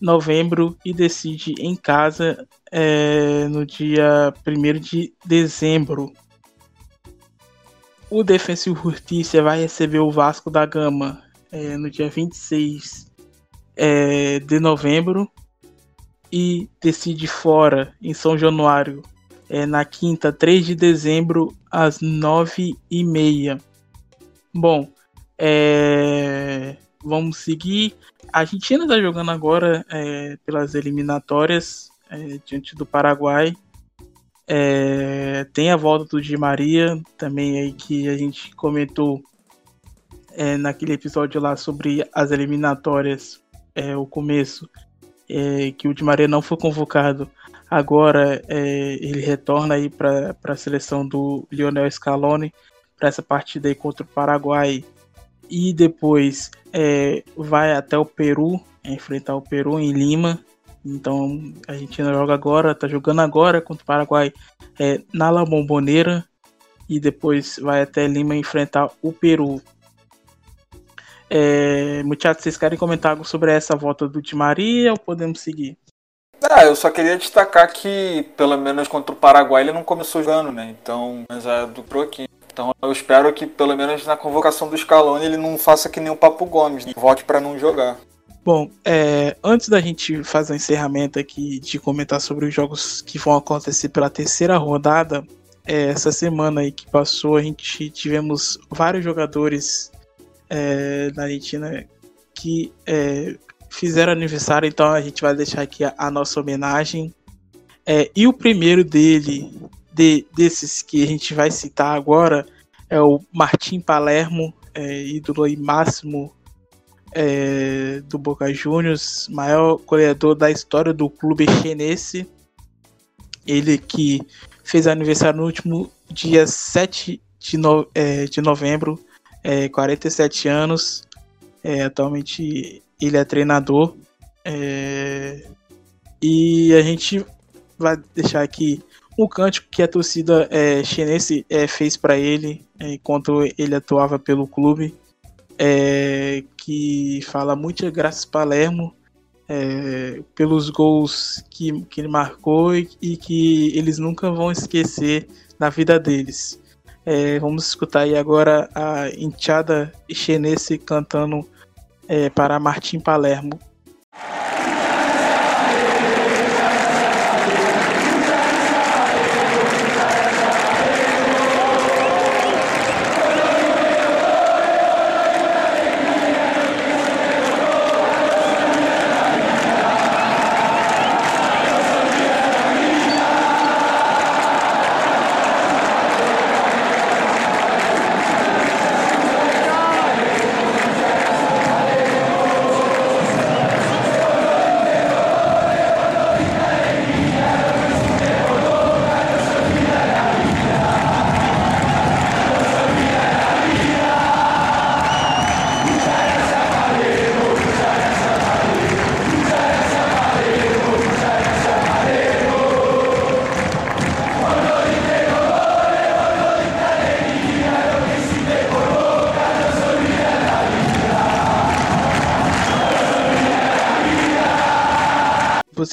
novembro e decide em casa é, no dia 1 de dezembro. O Defensa e Justiça vai receber o Vasco da Gama é, no dia 26 é, de novembro e decide fora em São Januário é, na quinta, 3 de dezembro, às 9 e meia. Bom, é, vamos seguir. A Argentina está jogando agora é, pelas eliminatórias é, diante do Paraguai. É, tem a volta do Di Maria, também aí que a gente comentou é, naquele episódio lá sobre as eliminatórias, o começo é, que o Di Maria não foi convocado, agora é, ele retorna aí para a seleção do Lionel Scaloni para essa partida aí contra o Paraguai e depois é, vai até o Peru enfrentar o Peru em Lima. Então a Argentina joga agora, tá jogando agora contra o Paraguai é, na La Bombonera e depois vai até Lima enfrentar o Peru. É, muchachos, vocês querem comentar algo sobre essa volta do Di Maria ou podemos seguir? Ah, eu só queria destacar que, pelo menos contra o Paraguai, ele não começou jogando, né? Então, mas é do aqui. Então eu espero que pelo menos na convocação do Scaloni ele não faça que nem o Papo Gomes, e volte para não jogar. Bom, é, antes da gente fazer o encerramento aqui de comentar sobre os jogos que vão acontecer pela terceira rodada, é, essa semana aí que passou, a gente tivemos vários jogadores é, da Argentina que é, fizeram aniversário, então a gente vai deixar aqui a, a nossa homenagem. É, e o primeiro dele, de, desses que a gente vai citar agora, é o Martim Palermo, é, ídolo aí máximo é, do Boca Juniors, maior goleador da história do clube chinense. Ele que fez aniversário no último dia 7 de, no, é, de novembro, é, 47 anos. É, atualmente ele é treinador. É, e a gente vai deixar aqui um cântico que a torcida é, chinense é, fez para ele é, enquanto ele atuava pelo clube, é, que fala muitas graças Palermo é, pelos gols que, que ele marcou e, e, que eles nunca vão esquecer na vida deles. É, vamos escutar aí agora a enteada chinense cantando é, para Martim Palermo.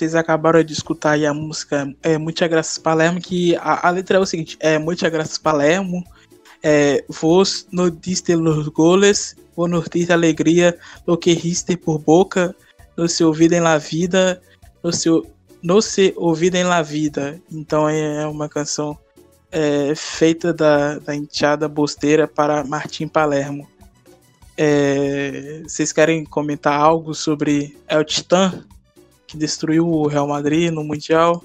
Vocês acabaram de escutar aí a música é, Muitas Graças Palermo, que a, a, letra é o seguinte, é Muitas Graças Palermo, é, vos no diste los goles, vos nos diste alegria, lo que riste por boca, no se ouvida em la vida, no se, no se ouvida em la vida. Então é, é uma canção é, feita da, da enteada bosteira para Martim Palermo. É, vocês querem comentar algo sobre El Titã? Que destruiu o Real Madrid no Mundial.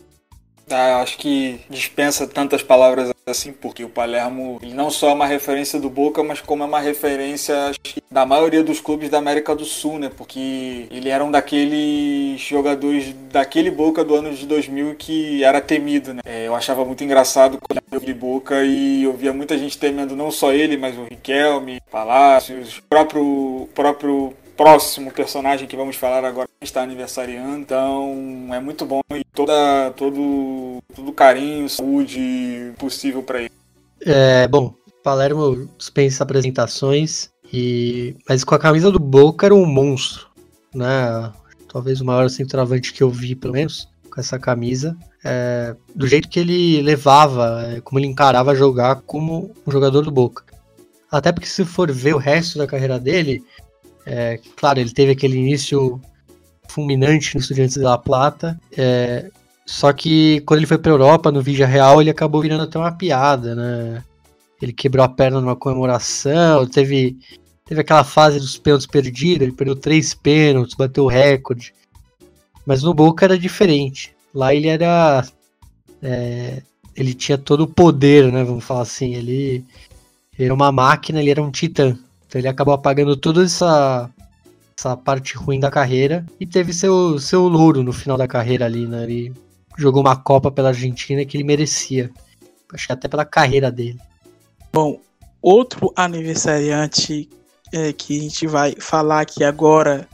Ah, acho que dispensa tantas palavras assim, porque o Palermo ele não só é uma referência do Boca, mas como é uma referência da maioria dos clubes da América do Sul, né? Porque ele era um daqueles jogadores daquele Boca do ano de 2000 que era temido, né? É, eu achava muito engraçado quando eu vi Boca e eu via muita gente temendo não só ele, mas o Riquelme, Palácios, o próprio, próprio próximo personagem que vamos falar agora está aniversariando. Então é muito bom e toda, todo, todo carinho, saúde possível para ele. É, bom, Palermo dispensa apresentações, e mas com a camisa do Boca era um monstro, né? Talvez o maior centroavante que eu vi, pelo menos, com essa camisa. É, do jeito que ele levava, é, como ele encarava jogar como um jogador do Boca. Até porque se for ver o resto da carreira dele, é, claro, ele teve aquele início fulminante no Estudiantes da Plata, é, só que quando ele foi para Europa, no Vigia Real, ele acabou virando até uma piada, né? Ele quebrou a perna numa comemoração, teve, teve aquela fase dos pênaltis perdidos, ele perdeu três pênaltis, bateu o recorde. Mas no Boca era diferente. Lá ele era. É, ele tinha todo o poder, né? Vamos falar assim. Ele, ele era uma máquina, ele era um titã. Então ele acabou apagando toda essa, essa parte ruim da carreira e teve seu, seu louro no final da carreira ali, né? Ele jogou uma Copa pela Argentina que ele merecia. Acho que até pela carreira dele. Bom, outro aniversariante é, que a gente vai falar aqui agora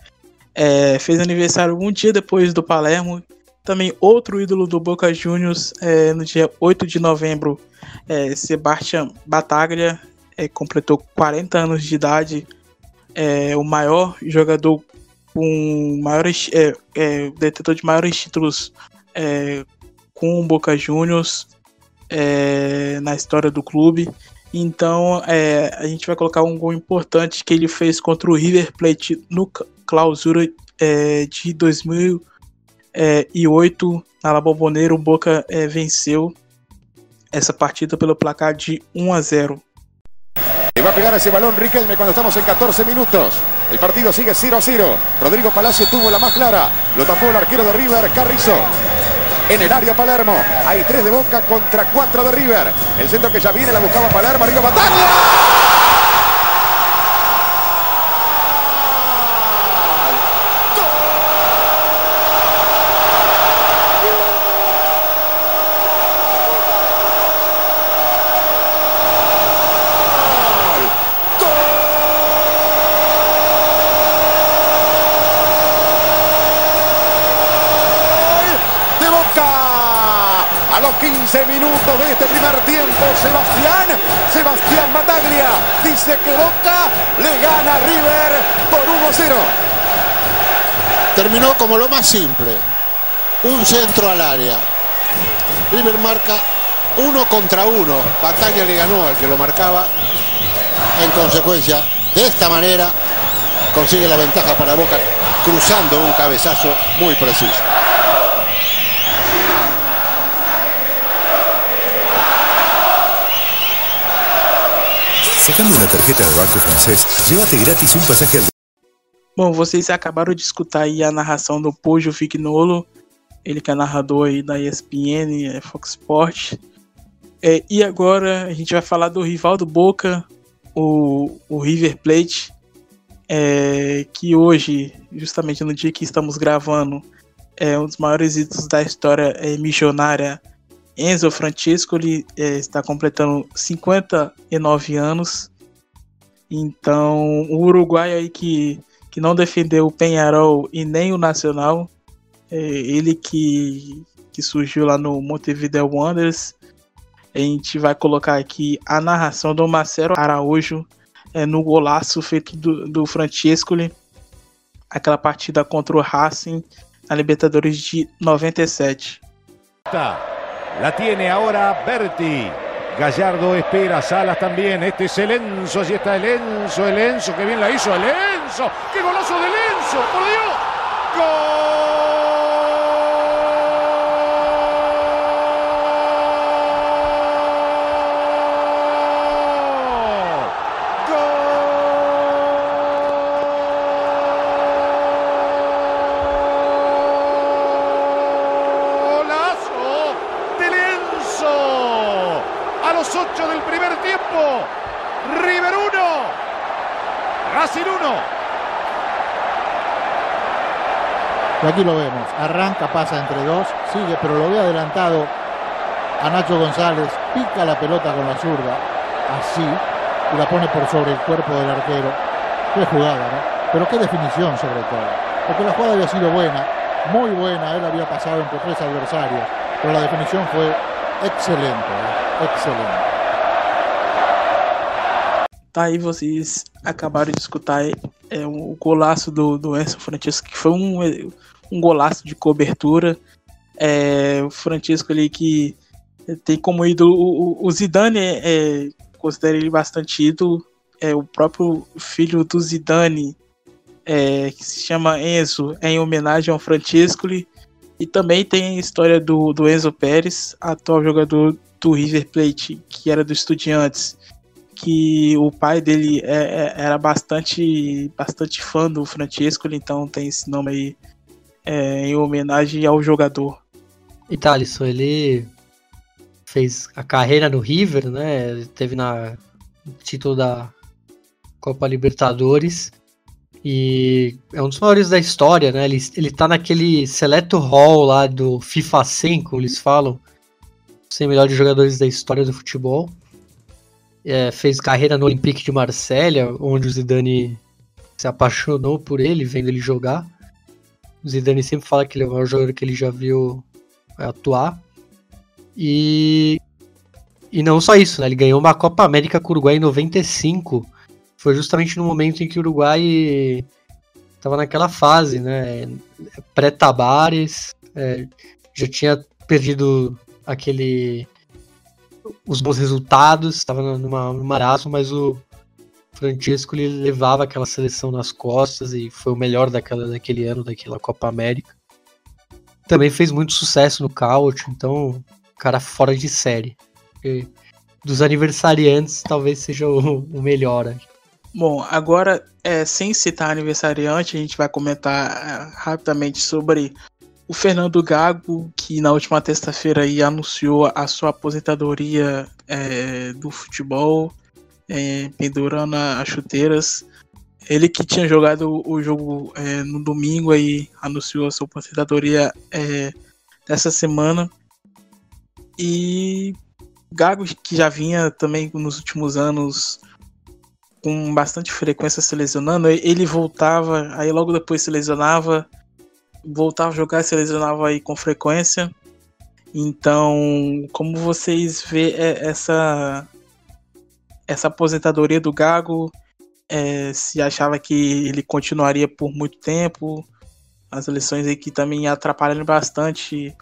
é, fez aniversário um dia depois do Palermo. Também outro ídolo do Boca Juniors é, no dia 8 de novembro, é, Sebastian Bataglia, é, completou 40 anos de idade, é o maior jogador com maiores, é, é, detentor de maiores títulos é, com o Boca Juniors é, na história do clube. Então é, a gente vai colocar um gol importante que ele fez contra o River Plate no clausura é, de 2008 na La Bombonera. O Boca venceu essa partida pelo placar de 1 a 0. Y va a pegar ese balón Riquelme cuando estamos en 14 minutos. El partido sigue 0 a 0. Rodrigo Palacio tuvo la más clara. Lo tapó el arquero de River, Carrizo. En el área Palermo. Hay 3 de Boca contra 4 de River. El centro que ya viene la buscaba Palermo. Arriba Batalla. Minutos de este primer tiempo. Sebastián, Sebastián Bataglia dice que Boca le gana a River por 1-0. Terminó como lo más simple. Un centro al área. River marca uno contra uno. Bataglia le ganó al que lo marcaba. En consecuencia, de esta manera consigue la ventaja para Boca cruzando un cabezazo muy preciso. Sacando uma tarjeta do Banco Francês, llévate um. Bom, vocês acabaram de escutar aí a narração do Pojo Fignolo, ele que é narrador aí da ESPN, é Fox Sport. É, e agora a gente vai falar do rival do Boca, o, o River Plate, é, que hoje, justamente no dia que estamos gravando, é um dos maiores ídolos da história é, missionária Enzo Francesco ele, é, está completando 59 anos. Então, o Uruguai aí que, que não defendeu o Penharol e nem o Nacional, é, ele que, que surgiu lá no Montevideo Wanderers. A gente vai colocar aqui a narração do Marcelo Araújo é, no golaço feito do, do Francescoli, aquela partida contra o Racing na Libertadores de 97. Tá. La tiene ahora Berti. Gallardo espera, Salas también. Este es el Enzo, allí está el Enzo, el Enzo, que bien la hizo el Enzo. ¡Qué golazo del Enzo! ¡Por Dios! ¡Gol! Aquí lo vemos. Arranca, pasa entre dos, sigue, pero lo ve adelantado a Nacho González. Pica la pelota con la zurda, así, y la pone por sobre el cuerpo del arquero. Qué jugada, ¿no? Pero qué definición sobre todo. Porque la jugada había sido buena, muy buena. Él había pasado entre tres adversarios, pero la definición fue excelente, ¿eh? excelente. Tá aí, vocês acabaram de escutar é, o golaço do, do Enzo que foi um, um golaço de cobertura. É, o Francisco ali que tem como ídolo o, o Zidane, é, considera ele bastante ídolo. É, o próprio filho do Zidane, é, que se chama Enzo, é em homenagem ao Francisco. E também tem a história do, do Enzo Pérez, atual jogador do River Plate, que era do Estudiantes, que o pai dele é, é, era bastante, bastante fã do Francisco, então tem esse nome aí é, em homenagem ao jogador. E Thalisson, ele fez a carreira no River, né? Ele teve na título da Copa Libertadores e é um dos maiores da história, né? Ele, ele tá naquele seleto hall lá do FIFA 100, como eles falam, os 100 melhores jogadores da história do futebol. É, fez carreira no Olympique de Marselha, onde o Zidane se apaixonou por ele, vendo ele jogar. O Zidane sempre fala que ele é o maior jogador que ele já viu atuar. E e não só isso, né? Ele ganhou uma Copa América com o Uruguai em 95. Foi justamente no momento em que o Uruguai estava naquela fase, né? Pré-Tabares, é, já tinha perdido aquele os bons resultados, estava numa, no marasmo, mas o Francesco ele levava aquela seleção nas costas e foi o melhor daquela, daquele ano, daquela Copa América. Também fez muito sucesso no Couch, então, cara fora de série. E dos aniversariantes, talvez seja o, o melhor. Bom, agora, é, sem citar aniversariante, a gente vai comentar é, rapidamente sobre o Fernando Gago, que na última terça-feira anunciou a sua aposentadoria é, do futebol, é, pendurando as chuteiras. Ele que tinha jogado o jogo é, no domingo aí anunciou a sua aposentadoria é, dessa semana. E Gago, que já vinha também nos últimos anos com bastante frequência se lesionando, ele voltava, aí logo depois se lesionava, voltava a jogar e se lesionava aí com frequência. Então, como vocês vê é, essa essa aposentadoria do Gago? É, se achava que ele continuaria por muito tempo? As eleições aí que também atrapalham bastante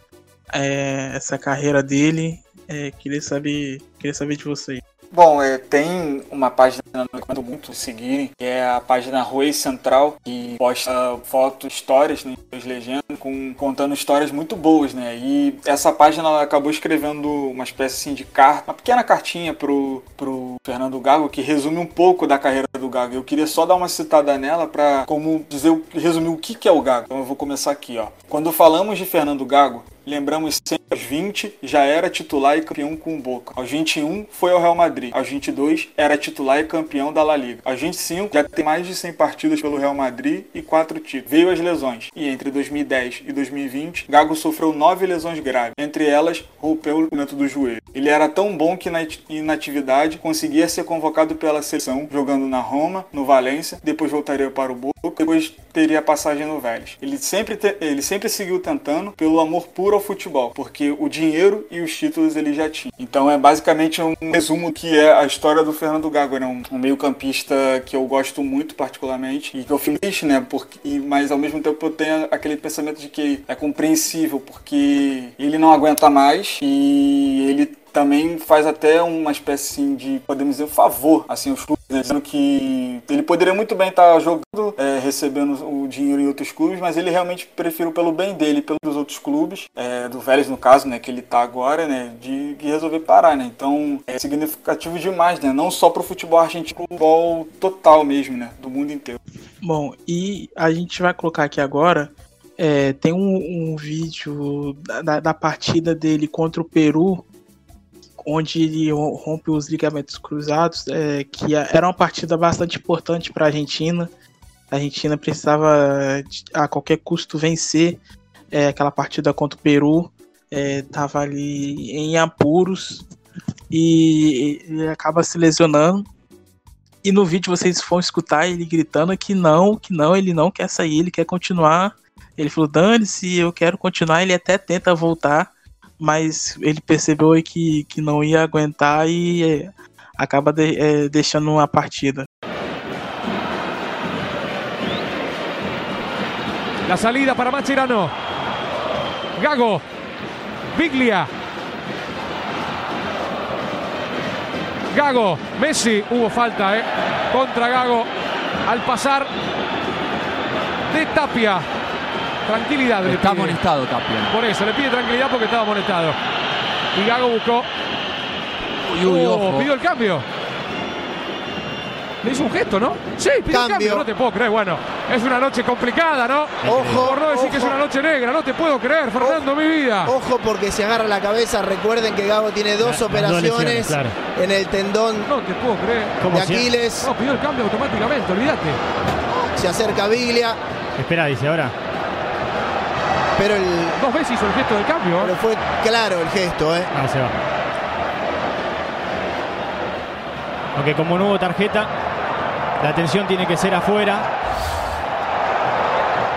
é, essa carreira dele. É, queria saber, queria saber de vocês. Bom, é, tem uma página que eu recomendo muito seguirem, que é a página Rui Central, que posta fotos, histórias, né, legendas, com, contando histórias muito boas, né? E essa página ela acabou escrevendo uma espécie assim, de carta, uma pequena cartinha pro, pro Fernando Gago, que resume um pouco da carreira do Gago. Eu queria só dar uma citada nela para como dizer, resumir o que é o Gago. Então eu vou começar aqui, ó. Quando falamos de Fernando Gago, Lembramos sempre aos 20 já era titular e campeão com o Boca. Aos 21 foi ao Real Madrid. Aos 22 era titular e campeão da La Liga. Aos 25 já tem mais de 100 partidas pelo Real Madrid e 4 títulos. Veio as lesões e entre 2010 e 2020 Gago sofreu 9 lesões graves. Entre elas, rompeu o ligamento do joelho. Ele era tão bom que na inatividade conseguia ser convocado pela seleção, jogando na Roma, no Valência, depois voltaria para o Boca, depois teria passagem no Vélez. Ele sempre, te, ele sempre seguiu tentando pelo amor puro ao futebol, porque o dinheiro e os títulos ele já tinha. Então é basicamente um resumo que é a história do Fernando Gago, né? um, meio-campista que eu gosto muito particularmente e que eu fico triste, né? Porque, mas ao mesmo tempo eu tenho aquele pensamento de que é compreensível, porque ele não aguenta mais e ele também faz até uma espécie assim, de, podemos dizer, favor assim, aos clubes, né? dizendo que ele poderia muito bem estar jogando, é, recebendo o dinheiro em outros clubes, mas ele realmente preferiu pelo bem dele, pelos outros clubes, é, do Vélez no caso, né, que ele está agora, né, de, de, resolver parar, né. Então é significativo demais, né, não só para o futebol argentino, futebol total mesmo, né, do mundo inteiro. Bom, e a gente vai colocar aqui agora é, tem um, um vídeo da, da, partida dele contra o Peru onde ele rompe os ligamentos cruzados, é, que era uma partida bastante importante para a Argentina. A Argentina precisava a qualquer custo vencer é, aquela partida contra o Peru. Estava é, ali em apuros e ele acaba se lesionando. E no vídeo vocês vão escutar ele gritando que não, que não, ele não quer sair, ele quer continuar. Ele falou: dane-se, eu quero continuar. Ele até tenta voltar, mas ele percebeu que, que não ia aguentar e é, acaba de, é, deixando uma partida. La salida para Macherano. Gago. Biglia. Gago. Messi. Hubo falta, ¿eh? Contra Gago. Al pasar de Tapia. Tranquilidad. Está amonestado Tapia. Por eso, le pide tranquilidad porque estaba amonestado. Y Gago buscó. Uy, uy, oh, pidió el cambio. Le hizo un gesto, ¿no? Sí, pidió el cambio. No te puedo creer. Bueno, es una noche complicada, ¿no? Ojo. Por no decir ojo. que es una noche negra. No te puedo creer, Fernando, mi vida. Ojo porque se agarra la cabeza. Recuerden que Gago tiene dos La- las dos operaciones lesiones, claro. en el tendón No te puedo creer. ¿Cómo de Aquiles. No, pidió el cambio automáticamente, olvídate. Se acerca Biglia, Espera, dice ahora. Pero, el, Dos veces hizo el gesto del cambio. pero fue claro el gesto. ¿eh? Ah, se va. Aunque como no hubo tarjeta, la atención tiene que ser afuera.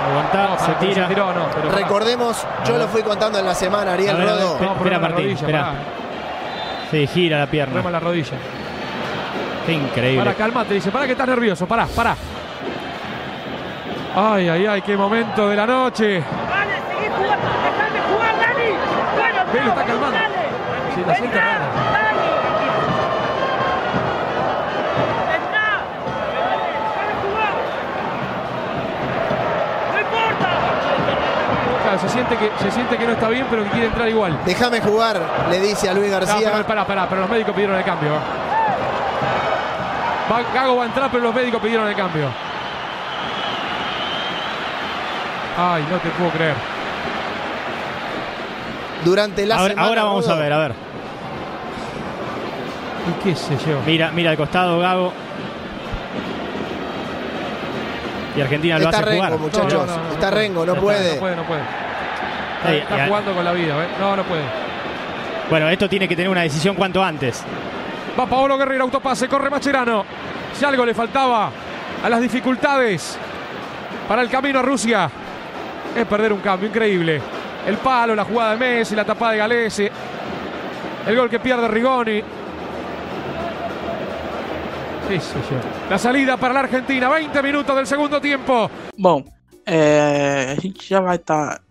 Aguantar, No, se tira. tiró, no, pero pará. Recordemos, yo lo fui contando en la semana, Ariel ver, Rodo. espera, Martín, espera. Sí, gira la pierna. Rema la rodilla. Qué increíble. Para, calmate, dice, para que estás nervioso, pará, pará. Ay, ay, ay, qué momento de la noche. rara. Ah, se siente, que, se siente que no está bien, pero que quiere entrar igual. Déjame jugar, le dice a Luis García. No, pará, pará, pero los médicos pidieron el cambio. Va, Gago va a entrar, pero los médicos pidieron el cambio. Ay, no te puedo creer. Durante la ahora, semana. Ahora vamos a ver, a ver. ¿Y qué sé yo? Mira, mira al costado Gago. Y Argentina lo Está hace jugar. Rengo, muchachos. Está Rengo, no puede. No puede, no puede. Está, jugando con la vida, ¿eh? No, no puede. Bueno, esto tiene que tener una decisión cuanto antes. Va Paolo Guerrero, autopase, corre Macherano. Si algo le faltaba a las dificultades para el camino a Rusia, es perder un cambio increíble. El palo, la jugada de Messi, la tapada de Galese, el gol que pierde Rigoni. Sé yo. La salida para la Argentina, 20 minutos del segundo tiempo. Bom, é, a gente já vai estar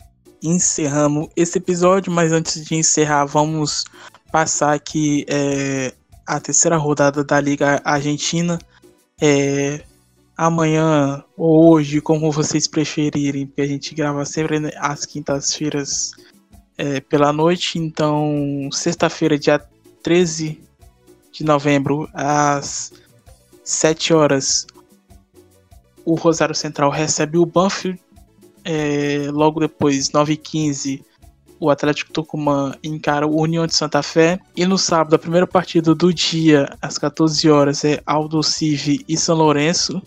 encerrando esse episódio, mas antes de encerrar, vamos passar aqui é, a terceira rodada da Liga Argentina. É, amanhã ou hoje, como vocês preferirem, porque a gente grava sempre né, às quintas-feiras é, pela noite. Então, sexta-feira, dia 13 de novembro, às 7 horas, o Rosário Central recebe o Banfield. É, logo depois, 9h15, o Atlético Tucumã encara o União de Santa Fé. E no sábado, a primeira partida do dia, às 14 horas, é Aldo Civi e São Lourenço.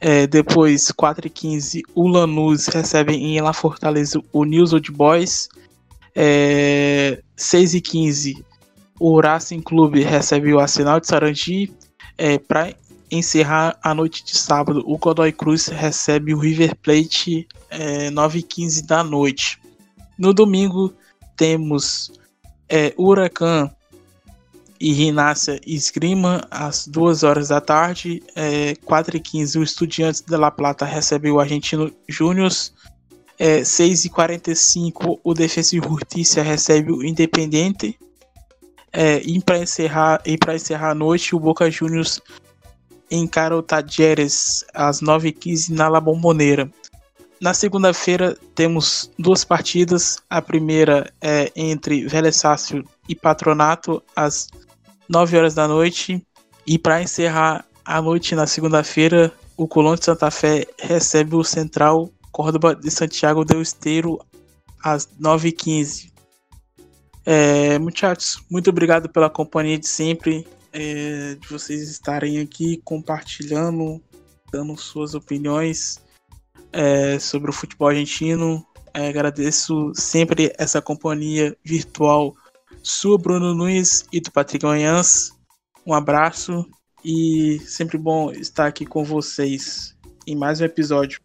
É, depois, 4h15, o Lanús recebe em La Fortaleza o News Old Boys. É, 6h15, o Racing Clube recebe o Arsenal de Sarandi. É, Para encerrar a noite de sábado, o Godoy Cruz recebe o River Plate é, 9h15 da noite. No domingo temos é, Huracan e Rinácia Esgrima às 2 horas da tarde. É, 4h15 o Estudiantes de La Plata recebe o Argentino Júnior. É, 6h45 o Defensa e Justiça recebe o Independente. É, e para encerrar, e encerrar a noite, o Boca Juniors encara o Tajeres às 9h15 na La Bombonera. Na segunda-feira temos duas partidas. A primeira é entre Vélez Sácio e Patronato às 9 horas da noite. E para encerrar a noite na segunda-feira, o Colón de Santa Fé recebe o Central Córdoba de Santiago del Esteiro às 9h15. É, muchachos, muito obrigado pela companhia de sempre, é, de vocês estarem aqui compartilhando, dando suas opiniões é, sobre o futebol argentino. É, agradeço sempre essa companhia virtual sua, Bruno Nunes e do Patrick Manhãs. Um abraço e sempre bom estar aqui com vocês em mais um episódio.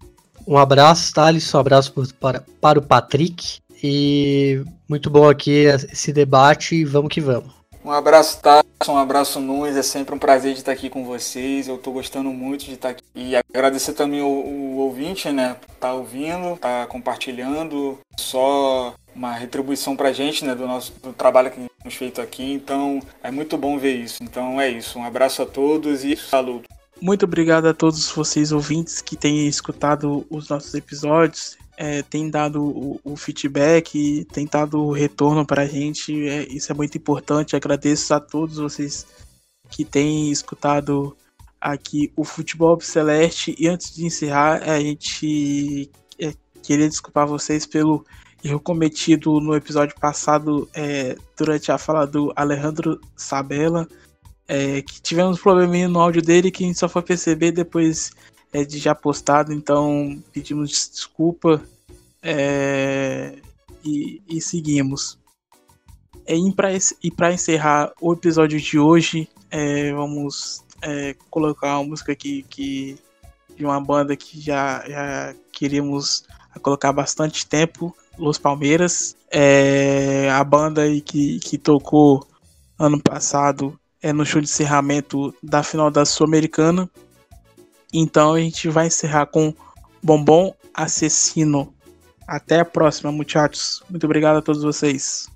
Um abraço, Thales, um abraço para, para o Patrick. E muito bom aqui esse debate. e Vamos que vamos. Um abraço, Tasson, um abraço, Nunes. É sempre um prazer de estar aqui com vocês. Eu tô gostando muito de estar aqui. E agradecer também o, o ouvinte, né? Tá ouvindo, tá compartilhando. Só uma retribuição pra gente, né? Do nosso do trabalho que temos feito aqui. Então, é muito bom ver isso. Então, é isso. Um abraço a todos e saludo. Muito obrigado a todos vocês ouvintes que têm escutado os nossos episódios, é, têm dado o, o feedback, têm dado o retorno para a gente. é, isso é muito importante. Agradeço a todos vocês que têm escutado aqui o Futebol Celeste. E antes de encerrar, a gente é, queria desculpar vocês pelo erro cometido no episódio passado é, durante a fala do Alejandro Sabella é, que tivemos um probleminha no áudio dele que a gente só foi perceber depois é, de já postado, então pedimos desculpa é, e, e seguimos. É, e para encerrar o episódio de hoje, é, vamos é, colocar uma música aqui que, de uma banda que já, já queríamos colocar bastante tempo, Los Palmeiras. É, a banda aí que, que tocou ano passado é no show de encerramento da final da Sul-Americana. Então a gente vai encerrar com Bombom Assassino. Até a próxima, muchachos. Muito obrigado a todos vocês.